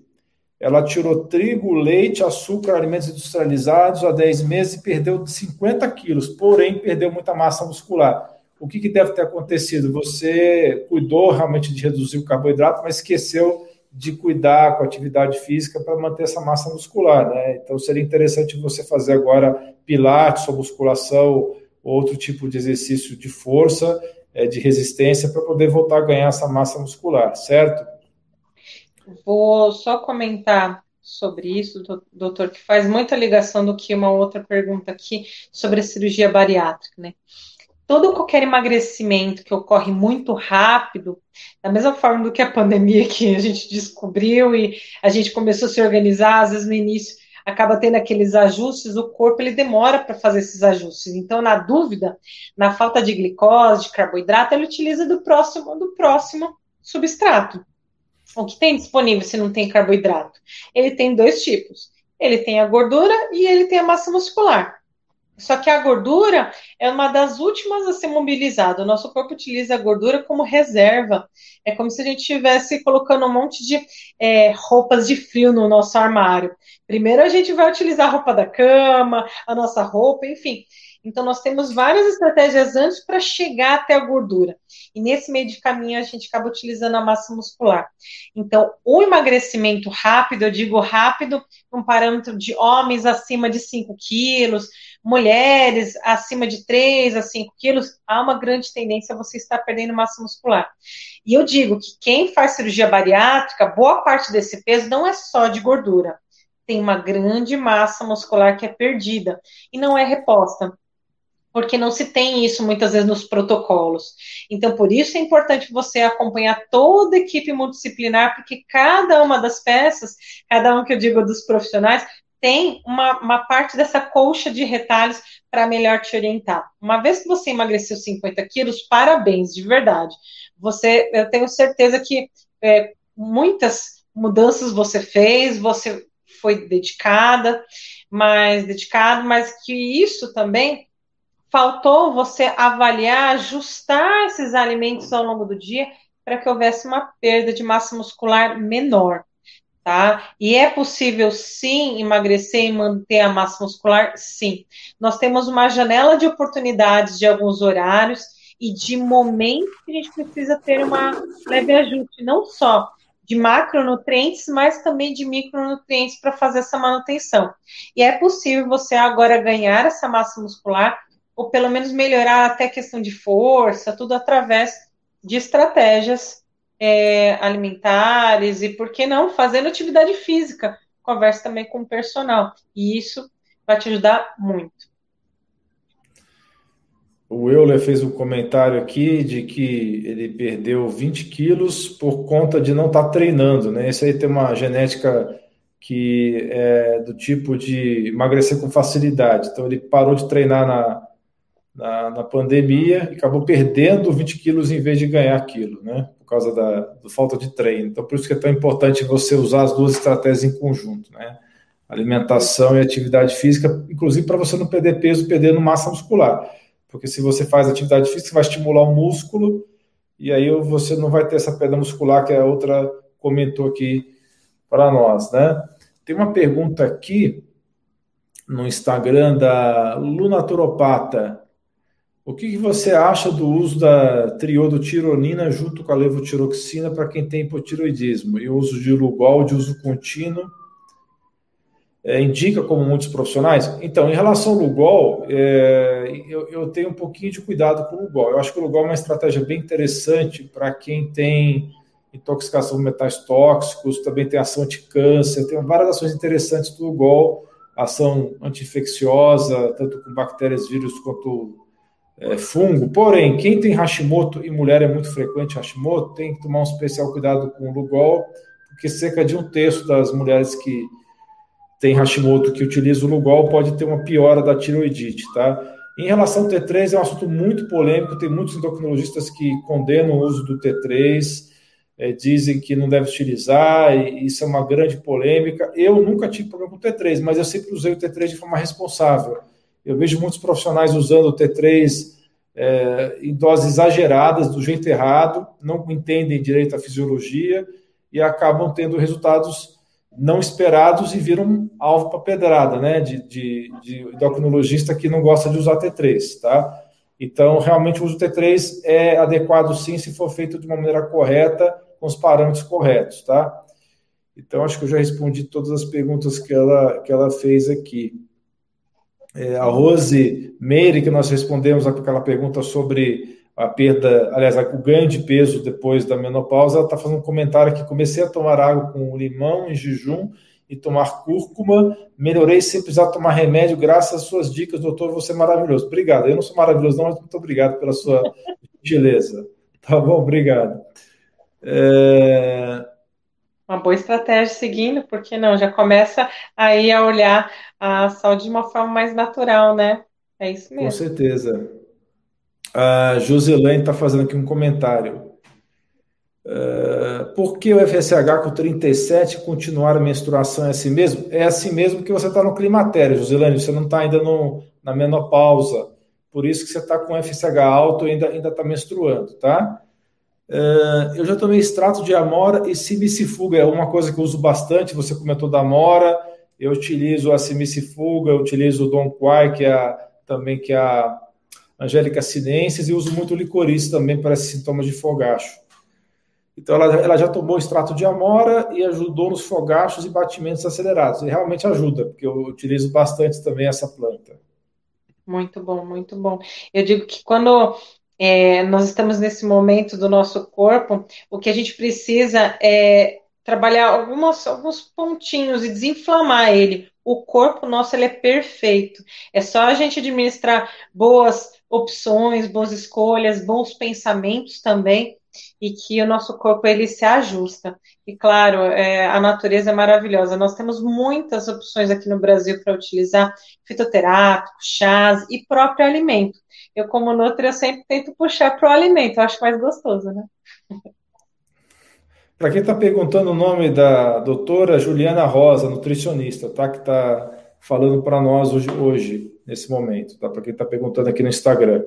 ela tirou trigo, leite, açúcar, alimentos industrializados há 10 meses e perdeu 50 quilos, porém perdeu muita massa muscular. O que, que deve ter acontecido? Você cuidou realmente de reduzir o carboidrato, mas esqueceu de cuidar com a atividade física para manter essa massa muscular, né? Então seria interessante você fazer agora pilates ou musculação, outro tipo de exercício de força, de resistência, para poder voltar a ganhar essa massa muscular, certo? Vou só comentar sobre isso, doutor, que faz muita ligação do que uma outra pergunta aqui sobre a cirurgia bariátrica, né? Todo qualquer emagrecimento que ocorre muito rápido, da mesma forma do que a pandemia que a gente descobriu e a gente começou a se organizar, às vezes no início acaba tendo aqueles ajustes, o corpo ele demora para fazer esses ajustes. Então, na dúvida, na falta de glicose, de carboidrato, ele utiliza do próximo do próximo substrato. O que tem disponível se não tem carboidrato? Ele tem dois tipos. Ele tem a gordura e ele tem a massa muscular. Só que a gordura é uma das últimas a ser mobilizada. O nosso corpo utiliza a gordura como reserva. É como se a gente estivesse colocando um monte de é, roupas de frio no nosso armário. Primeiro a gente vai utilizar a roupa da cama, a nossa roupa, enfim. Então, nós temos várias estratégias antes para chegar até a gordura. E nesse meio de caminho, a gente acaba utilizando a massa muscular. Então, o emagrecimento rápido, eu digo rápido, um parâmetro de homens acima de 5 quilos, mulheres acima de 3 a 5 quilos, há uma grande tendência a você estar perdendo massa muscular. E eu digo que quem faz cirurgia bariátrica, boa parte desse peso não é só de gordura. Tem uma grande massa muscular que é perdida e não é reposta porque não se tem isso muitas vezes nos protocolos. Então, por isso é importante você acompanhar toda a equipe multidisciplinar, porque cada uma das peças, cada um que eu digo dos profissionais, tem uma, uma parte dessa colcha de retalhos para melhor te orientar. Uma vez que você emagreceu 50 quilos, parabéns, de verdade. Você, eu tenho certeza que é, muitas mudanças você fez, você foi dedicada, mais dedicado, mas que isso também faltou você avaliar, ajustar esses alimentos ao longo do dia para que houvesse uma perda de massa muscular menor, tá? E é possível sim emagrecer e manter a massa muscular? Sim. Nós temos uma janela de oportunidades de alguns horários e de momentos que a gente precisa ter uma leve ajuste, não só de macronutrientes, mas também de micronutrientes para fazer essa manutenção. E é possível você agora ganhar essa massa muscular ou pelo menos melhorar até a questão de força, tudo através de estratégias é, alimentares e, por que não, fazendo atividade física. Converse também com o personal. E isso vai te ajudar muito. O Euler fez um comentário aqui de que ele perdeu 20 quilos por conta de não estar tá treinando, né? Esse aí tem uma genética que é do tipo de emagrecer com facilidade. Então ele parou de treinar na, na, na pandemia e acabou perdendo 20 quilos em vez de ganhar aquilo, né? Por causa da, da falta de treino. Então, por isso que é tão importante você usar as duas estratégias em conjunto, né? Alimentação e atividade física, inclusive para você não perder peso perdendo massa muscular. Porque se você faz atividade física, você vai estimular o músculo e aí você não vai ter essa perda muscular que a outra comentou aqui para nós, né? Tem uma pergunta aqui no Instagram da Lunaturopata. O que, que, você acha do uso da triodotironina junto com a levotiroxina para quem tem hipotiroidismo e o uso de Lugol de uso contínuo? É, indica como muitos profissionais? Então, em relação ao Lugol, é, eu, eu, tenho um pouquinho de cuidado com o Lugol. Eu acho que o Lugol é uma estratégia bem interessante para quem tem intoxicação de metais tóxicos, também tem ação anti-câncer, tem várias ações interessantes do Lugol, ação anti-infecciosa, tanto com bactérias, vírus quanto é, fungo. Porém, quem tem Hashimoto e mulher é muito frequente Hashimoto, tem que tomar um especial cuidado com o Lugol, porque cerca de um terço das mulheres que têm Hashimoto que utilizam o Lugol pode ter uma piora da tiroidite, tá? Em relação ao T3, é um assunto muito polêmico, tem muitos endocrinologistas que condenam o uso do T3, é, dizem que não deve utilizar, e isso é uma grande polêmica. Eu nunca tive problema com o T3, mas eu sempre usei o T3 de forma responsável. Eu vejo muitos profissionais usando o T3 é, em doses exageradas, do jeito errado, não entendem direito a fisiologia e acabam tendo resultados não esperados e viram alvo para pedrada, né? De, de, de endocrinologista que não gosta de usar T3, tá? Então, realmente, o uso T3 é adequado sim se for feito de uma maneira correta, com os parâmetros corretos, tá? Então, acho que eu já respondi todas as perguntas que ela, que ela fez aqui. É, a Rose Meire, que nós respondemos aquela pergunta sobre a perda, aliás, o ganho de peso depois da menopausa, ela está fazendo um comentário que comecei a tomar água com limão em jejum e tomar cúrcuma, melhorei sem precisar tomar remédio, graças às suas dicas, doutor, você é maravilhoso. Obrigado. Eu não sou maravilhoso, não, mas muito obrigado pela sua gentileza. Tá bom, obrigado. É... Uma boa estratégia seguindo, porque não? Já começa aí a olhar a saúde de uma forma mais natural, né? É isso mesmo. Com certeza. A Joselane está fazendo aqui um comentário. Uh, por que o FSH com 37 continuar a menstruação é assim mesmo? É assim mesmo que você está no climatério, Joselane, você não está ainda no, na menopausa. Por isso que você está com FSH alto e ainda está menstruando, tá? Uh, eu já tomei extrato de amora e simicifuga, é uma coisa que eu uso bastante. Você comentou da amora, eu utilizo a simicifuga, eu utilizo o Don Quai, que é a, também que é a Angélica Sinensis e uso muito licorice também para esses sintomas de fogacho. Então, ela, ela, já tomou extrato de amora e ajudou nos fogachos e batimentos acelerados. E realmente ajuda, porque eu utilizo bastante também essa planta. Muito bom, muito bom. Eu digo que quando é, nós estamos nesse momento do nosso corpo, o que a gente precisa é trabalhar algumas, alguns pontinhos e desinflamar ele. O corpo nosso ele é perfeito. É só a gente administrar boas opções, boas escolhas, bons pensamentos também, e que o nosso corpo ele se ajusta. E claro, é, a natureza é maravilhosa. Nós temos muitas opções aqui no Brasil para utilizar fitoterápicos, chás e próprio alimento. Eu, como Nutri, eu sempre tento puxar para o alimento, eu acho mais gostoso, né? Para quem está perguntando o nome da doutora Juliana Rosa, nutricionista, tá? Que está falando para nós hoje, hoje, nesse momento, tá? Para quem está perguntando aqui no Instagram.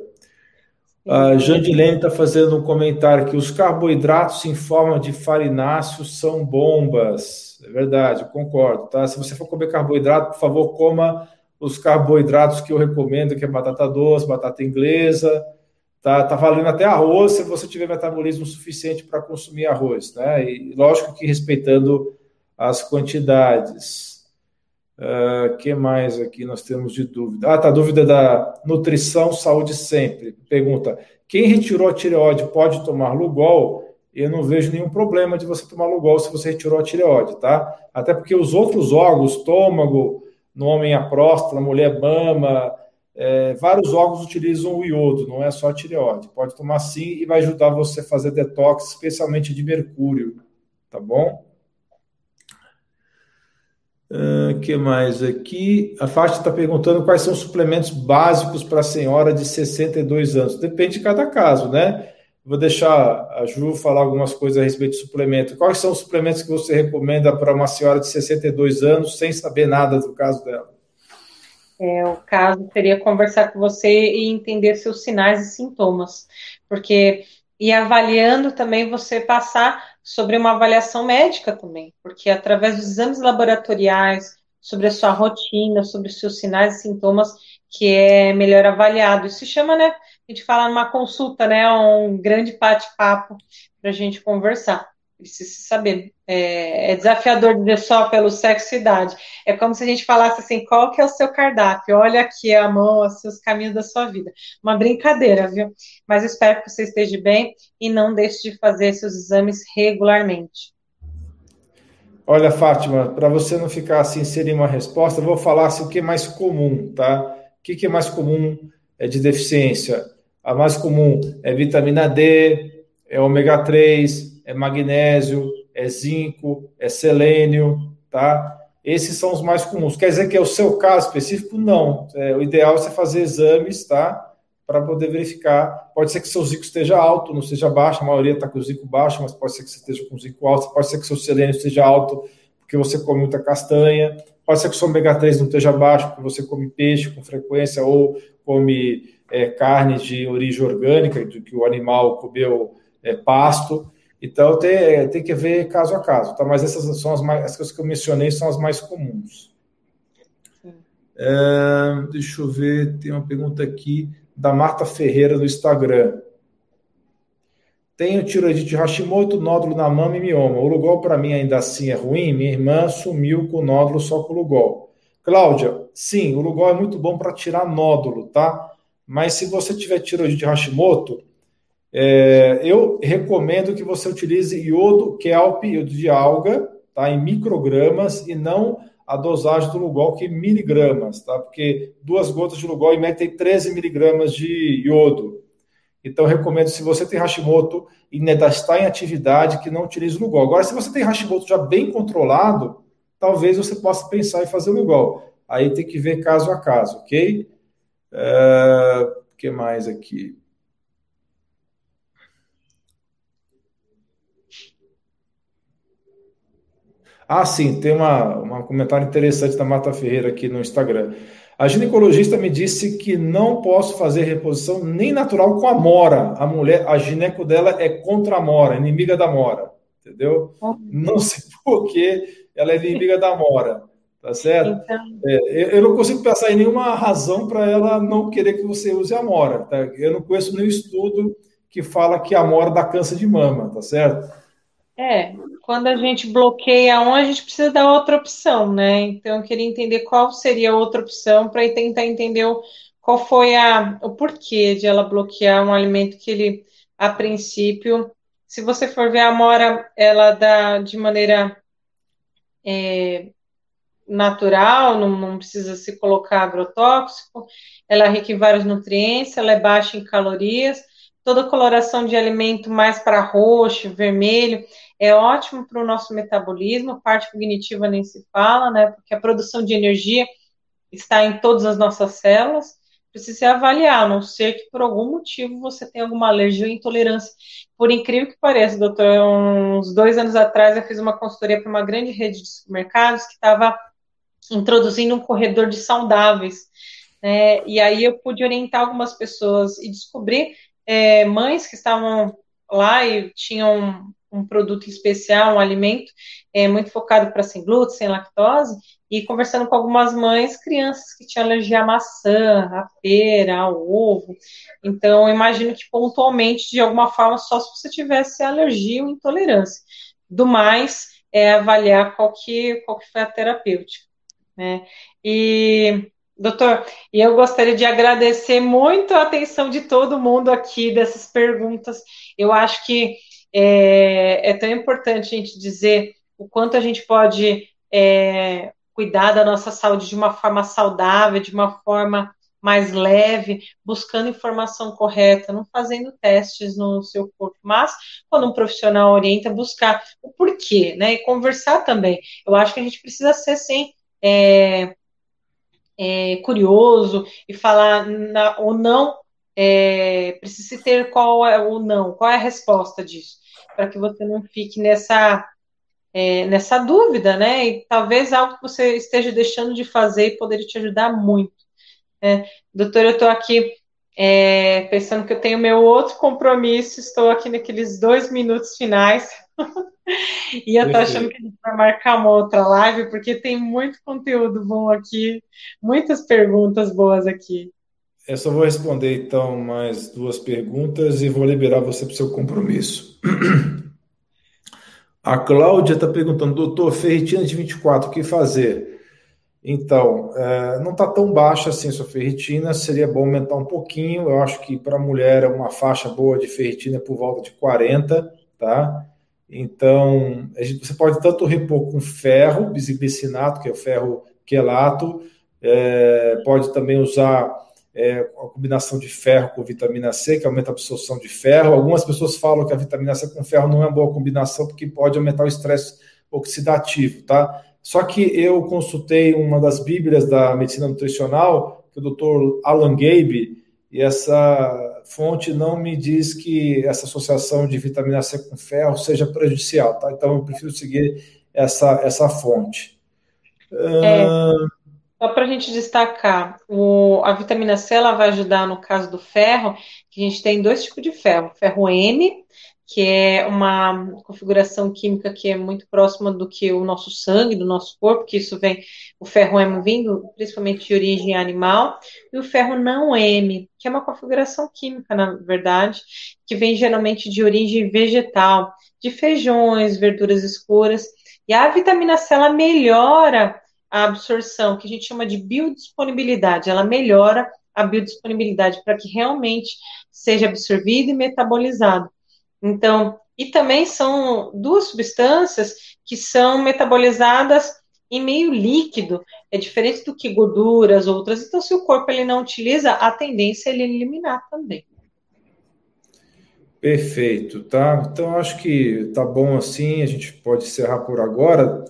A Jandilene está fazendo um comentário que os carboidratos em forma de farináceos são bombas. É verdade, concordo, tá? Se você for comer carboidrato, por favor, coma os carboidratos que eu recomendo, que é batata doce, batata inglesa, tá, tá valendo até arroz se você tiver metabolismo suficiente para consumir arroz, né? E lógico que respeitando as quantidades. Uh, que mais aqui nós temos de dúvida? Ah, tá, dúvida da nutrição, saúde sempre. Pergunta: quem retirou a tireoide pode tomar Lugol? Eu não vejo nenhum problema de você tomar Lugol se você retirou a tireoide, tá? Até porque os outros órgãos, estômago, no homem a próstata, na mulher mama, é, vários órgãos utilizam o iodo, não é só a tireoide. Pode tomar sim e vai ajudar você a fazer detox, especialmente de mercúrio, tá bom? Uh, que mais aqui? A Fátima está perguntando quais são os suplementos básicos para a senhora de 62 anos. Depende de cada caso, né? Vou deixar a Ju falar algumas coisas a respeito de suplemento. Quais são os suplementos que você recomenda para uma senhora de 62 anos sem saber nada do caso dela? É, o caso seria conversar com você e entender seus sinais e sintomas, porque e avaliando também você passar sobre uma avaliação médica também, porque através dos exames laboratoriais, sobre a sua rotina, sobre os seus sinais e sintomas, que é melhor avaliado. Isso se chama, né? A gente fala numa consulta, né? Um grande bate-papo para a gente conversar. Precisa saber. É, é, desafiador dizer só pelo sexo e idade. É como se a gente falasse assim: qual que é o seu cardápio? Olha aqui a mão, os seus caminhos da sua vida. Uma brincadeira, viu? Mas espero que você esteja bem e não deixe de fazer seus exames regularmente. Olha, Fátima, para você não ficar assim sem uma resposta, eu vou falar assim, o que é mais comum, tá? O que, que é mais comum é de deficiência? A mais comum é vitamina D, é ômega 3, é magnésio, é zinco, é selênio, tá? Esses são os mais comuns. Quer dizer que é o seu caso específico? Não. É, o ideal é você fazer exames, tá? Para poder verificar. Pode ser que seu zinco esteja alto, não seja baixo, a maioria está com o zinco baixo, mas pode ser que você esteja com o zinco alto, pode ser que seu selênio esteja alto, porque você come muita castanha, pode ser que seu ômega 3 não esteja baixo, porque você come peixe com frequência ou come é, carne de origem orgânica, do que o animal comeu é, pasto. Então tem, tem que ver caso a caso, tá? Mas essas são as mais, as coisas que eu mencionei são as mais comuns. É, deixa eu ver, tem uma pergunta aqui da Marta Ferreira no Instagram. Tenho tiroidite Hashimoto, nódulo na mama e mioma. O Lugol para mim ainda assim é ruim. Minha irmã sumiu com nódulo só com o Lugol. Cláudia, sim, o Lugol é muito bom para tirar nódulo, tá? Mas se você tiver tiroidite Hashimoto, é, eu recomendo que você utilize iodo kelp, iodo de alga, tá? Em microgramas e não a dosagem do Lugol, que é miligramas, tá? Porque duas gotas de Lugol emitem 13 miligramas de iodo. Então, recomendo, se você tem Hashimoto e ainda está em atividade, que não utilize o Lugol. Agora, se você tem Hashimoto já bem controlado, talvez você possa pensar em fazer o Lugol. Aí tem que ver caso a caso, ok? O uh, que mais aqui? Ah, sim, tem uma, um comentário interessante da Mata Ferreira aqui no Instagram. A ginecologista me disse que não posso fazer reposição nem natural com a mora. A mulher, a gineco dela é contra a mora, inimiga da mora, entendeu? Não sei por que ela é inimiga da mora, tá certo? Então... É, eu não consigo pensar em nenhuma razão para ela não querer que você use a mora. Tá? Eu não conheço nenhum estudo que fala que a mora dá câncer de mama, tá certo? É, quando a gente bloqueia um, a gente precisa dar outra opção, né? Então, eu queria entender qual seria a outra opção para tentar entender qual foi a, o porquê de ela bloquear um alimento que ele, a princípio, se você for ver a mora, ela dá de maneira é, natural, não, não, precisa se colocar agrotóxico, ela é rica em vários nutrientes, ela é baixa em calorias, toda coloração de alimento mais para roxo, vermelho, é ótimo para o nosso metabolismo, parte cognitiva nem se fala, né? Porque a produção de energia está em todas as nossas células. Precisa avaliar, a não ser que por algum motivo você tenha alguma alergia ou intolerância. Por incrível que pareça, doutor, uns dois anos atrás eu fiz uma consultoria para uma grande rede de supermercados que estava introduzindo um corredor de saudáveis. Né? E aí eu pude orientar algumas pessoas e descobrir é, mães que estavam lá e tinham um produto especial, um alimento é, muito focado para sem glúten, sem lactose, e conversando com algumas mães, crianças que tinham alergia à maçã, à pera, ao ovo. Então, imagino que pontualmente, de alguma forma, só se você tivesse alergia ou intolerância. Do mais, é avaliar qual que, qual que foi a terapêutica. Né? E Doutor, e eu gostaria de agradecer muito a atenção de todo mundo aqui dessas perguntas. Eu acho que é, é tão importante a gente dizer o quanto a gente pode é, cuidar da nossa saúde de uma forma saudável, de uma forma mais leve, buscando informação correta, não fazendo testes no seu corpo, mas quando um profissional orienta, buscar o porquê, né? E conversar também. Eu acho que a gente precisa ser, sim, é, é, curioso e falar na, ou não, é, precisa ter qual é o não, qual é a resposta disso, para que você não fique nessa é, nessa dúvida, né? E talvez algo que você esteja deixando de fazer e poderia te ajudar muito. Né? Doutor, eu estou aqui é, pensando que eu tenho meu outro compromisso, estou aqui naqueles dois minutos finais. e eu tô achando que a gente vai marcar uma outra live, porque tem muito conteúdo bom aqui, muitas perguntas boas aqui. Eu só vou responder então mais duas perguntas e vou liberar você para o seu compromisso. A Cláudia está perguntando, doutor, ferritina de 24, o que fazer? Então, é, não está tão baixa assim sua ferritina, seria bom aumentar um pouquinho. Eu acho que para a mulher uma faixa boa de ferritina é por volta de 40, tá? Então, você pode tanto repor com ferro, bisglicinato, que é o ferro quelato, é, pode também usar é, a combinação de ferro com vitamina C, que aumenta a absorção de ferro. Algumas pessoas falam que a vitamina C com ferro não é uma boa combinação, porque pode aumentar o estresse oxidativo, tá? Só que eu consultei uma das bíblias da medicina nutricional, que é o Dr. Alan Gabe, e essa fonte não me diz que essa associação de vitamina C com ferro seja prejudicial, tá? Então eu prefiro seguir essa, essa fonte. É, só para a gente destacar, o, a vitamina C ela vai ajudar no caso do ferro, que a gente tem dois tipos de ferro, ferro M, que é uma configuração química que é muito próxima do que o nosso sangue, do nosso corpo, que isso vem, o ferro M vindo principalmente de origem animal, e o ferro não M, que é uma configuração química, na verdade, que vem geralmente de origem vegetal, de feijões, verduras escuras, e a vitamina C, ela melhora a absorção, que a gente chama de biodisponibilidade, ela melhora a biodisponibilidade para que realmente seja absorvido e metabolizado. Então, e também são duas substâncias que são metabolizadas em meio líquido, é diferente do que gorduras, outras. Então, se o corpo ele não utiliza, a tendência é ele eliminar também. Perfeito, tá? Então acho que tá bom assim, a gente pode encerrar por agora.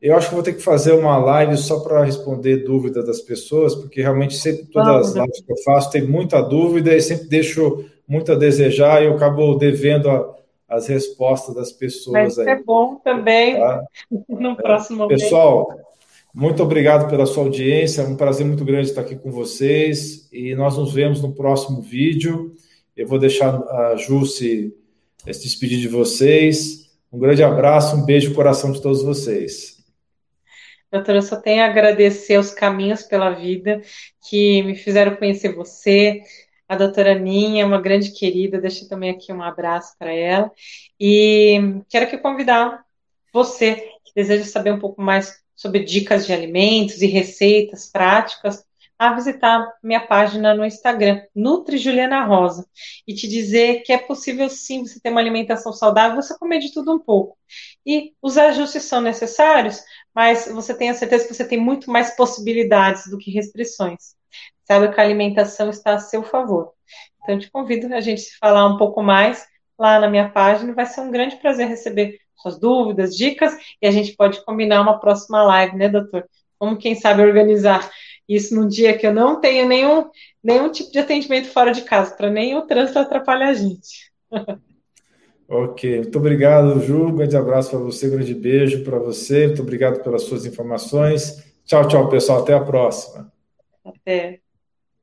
Eu acho que vou ter que fazer uma live só para responder dúvidas das pessoas, porque realmente sempre todas as lives que eu faço tem muita dúvida e sempre deixo muito a desejar e eu acabo devendo a, as respostas das pessoas. Vai ser bom também tá? no próximo Pessoal, muito obrigado pela sua audiência, é um prazer muito grande estar aqui com vocês e nós nos vemos no próximo vídeo. Eu vou deixar a Ju se, se despedir de vocês. Um grande abraço, um beijo no coração de todos vocês. Doutora, eu só tenho a agradecer os caminhos pela vida que me fizeram conhecer você, a doutora Ninha, uma grande querida, deixo também aqui um abraço para ela. E quero aqui convidar você que deseja saber um pouco mais sobre dicas de alimentos e receitas práticas, a visitar minha página no Instagram, Nutri Juliana Rosa, e te dizer que é possível sim você ter uma alimentação saudável, você comer de tudo um pouco. E os ajustes são necessários, mas você tem a certeza que você tem muito mais possibilidades do que restrições saiba que a alimentação está a seu favor. Então, te convido a gente se falar um pouco mais lá na minha página. Vai ser um grande prazer receber suas dúvidas, dicas, e a gente pode combinar uma próxima live, né, doutor? Como, quem sabe, organizar isso num dia que eu não tenho nenhum, nenhum tipo de atendimento fora de casa, para nem o trânsito atrapalhar a gente. Ok, muito obrigado, Ju. Um grande abraço para você, um grande beijo para você. Muito obrigado pelas suas informações. Tchau, tchau, pessoal. Até a próxima. Até.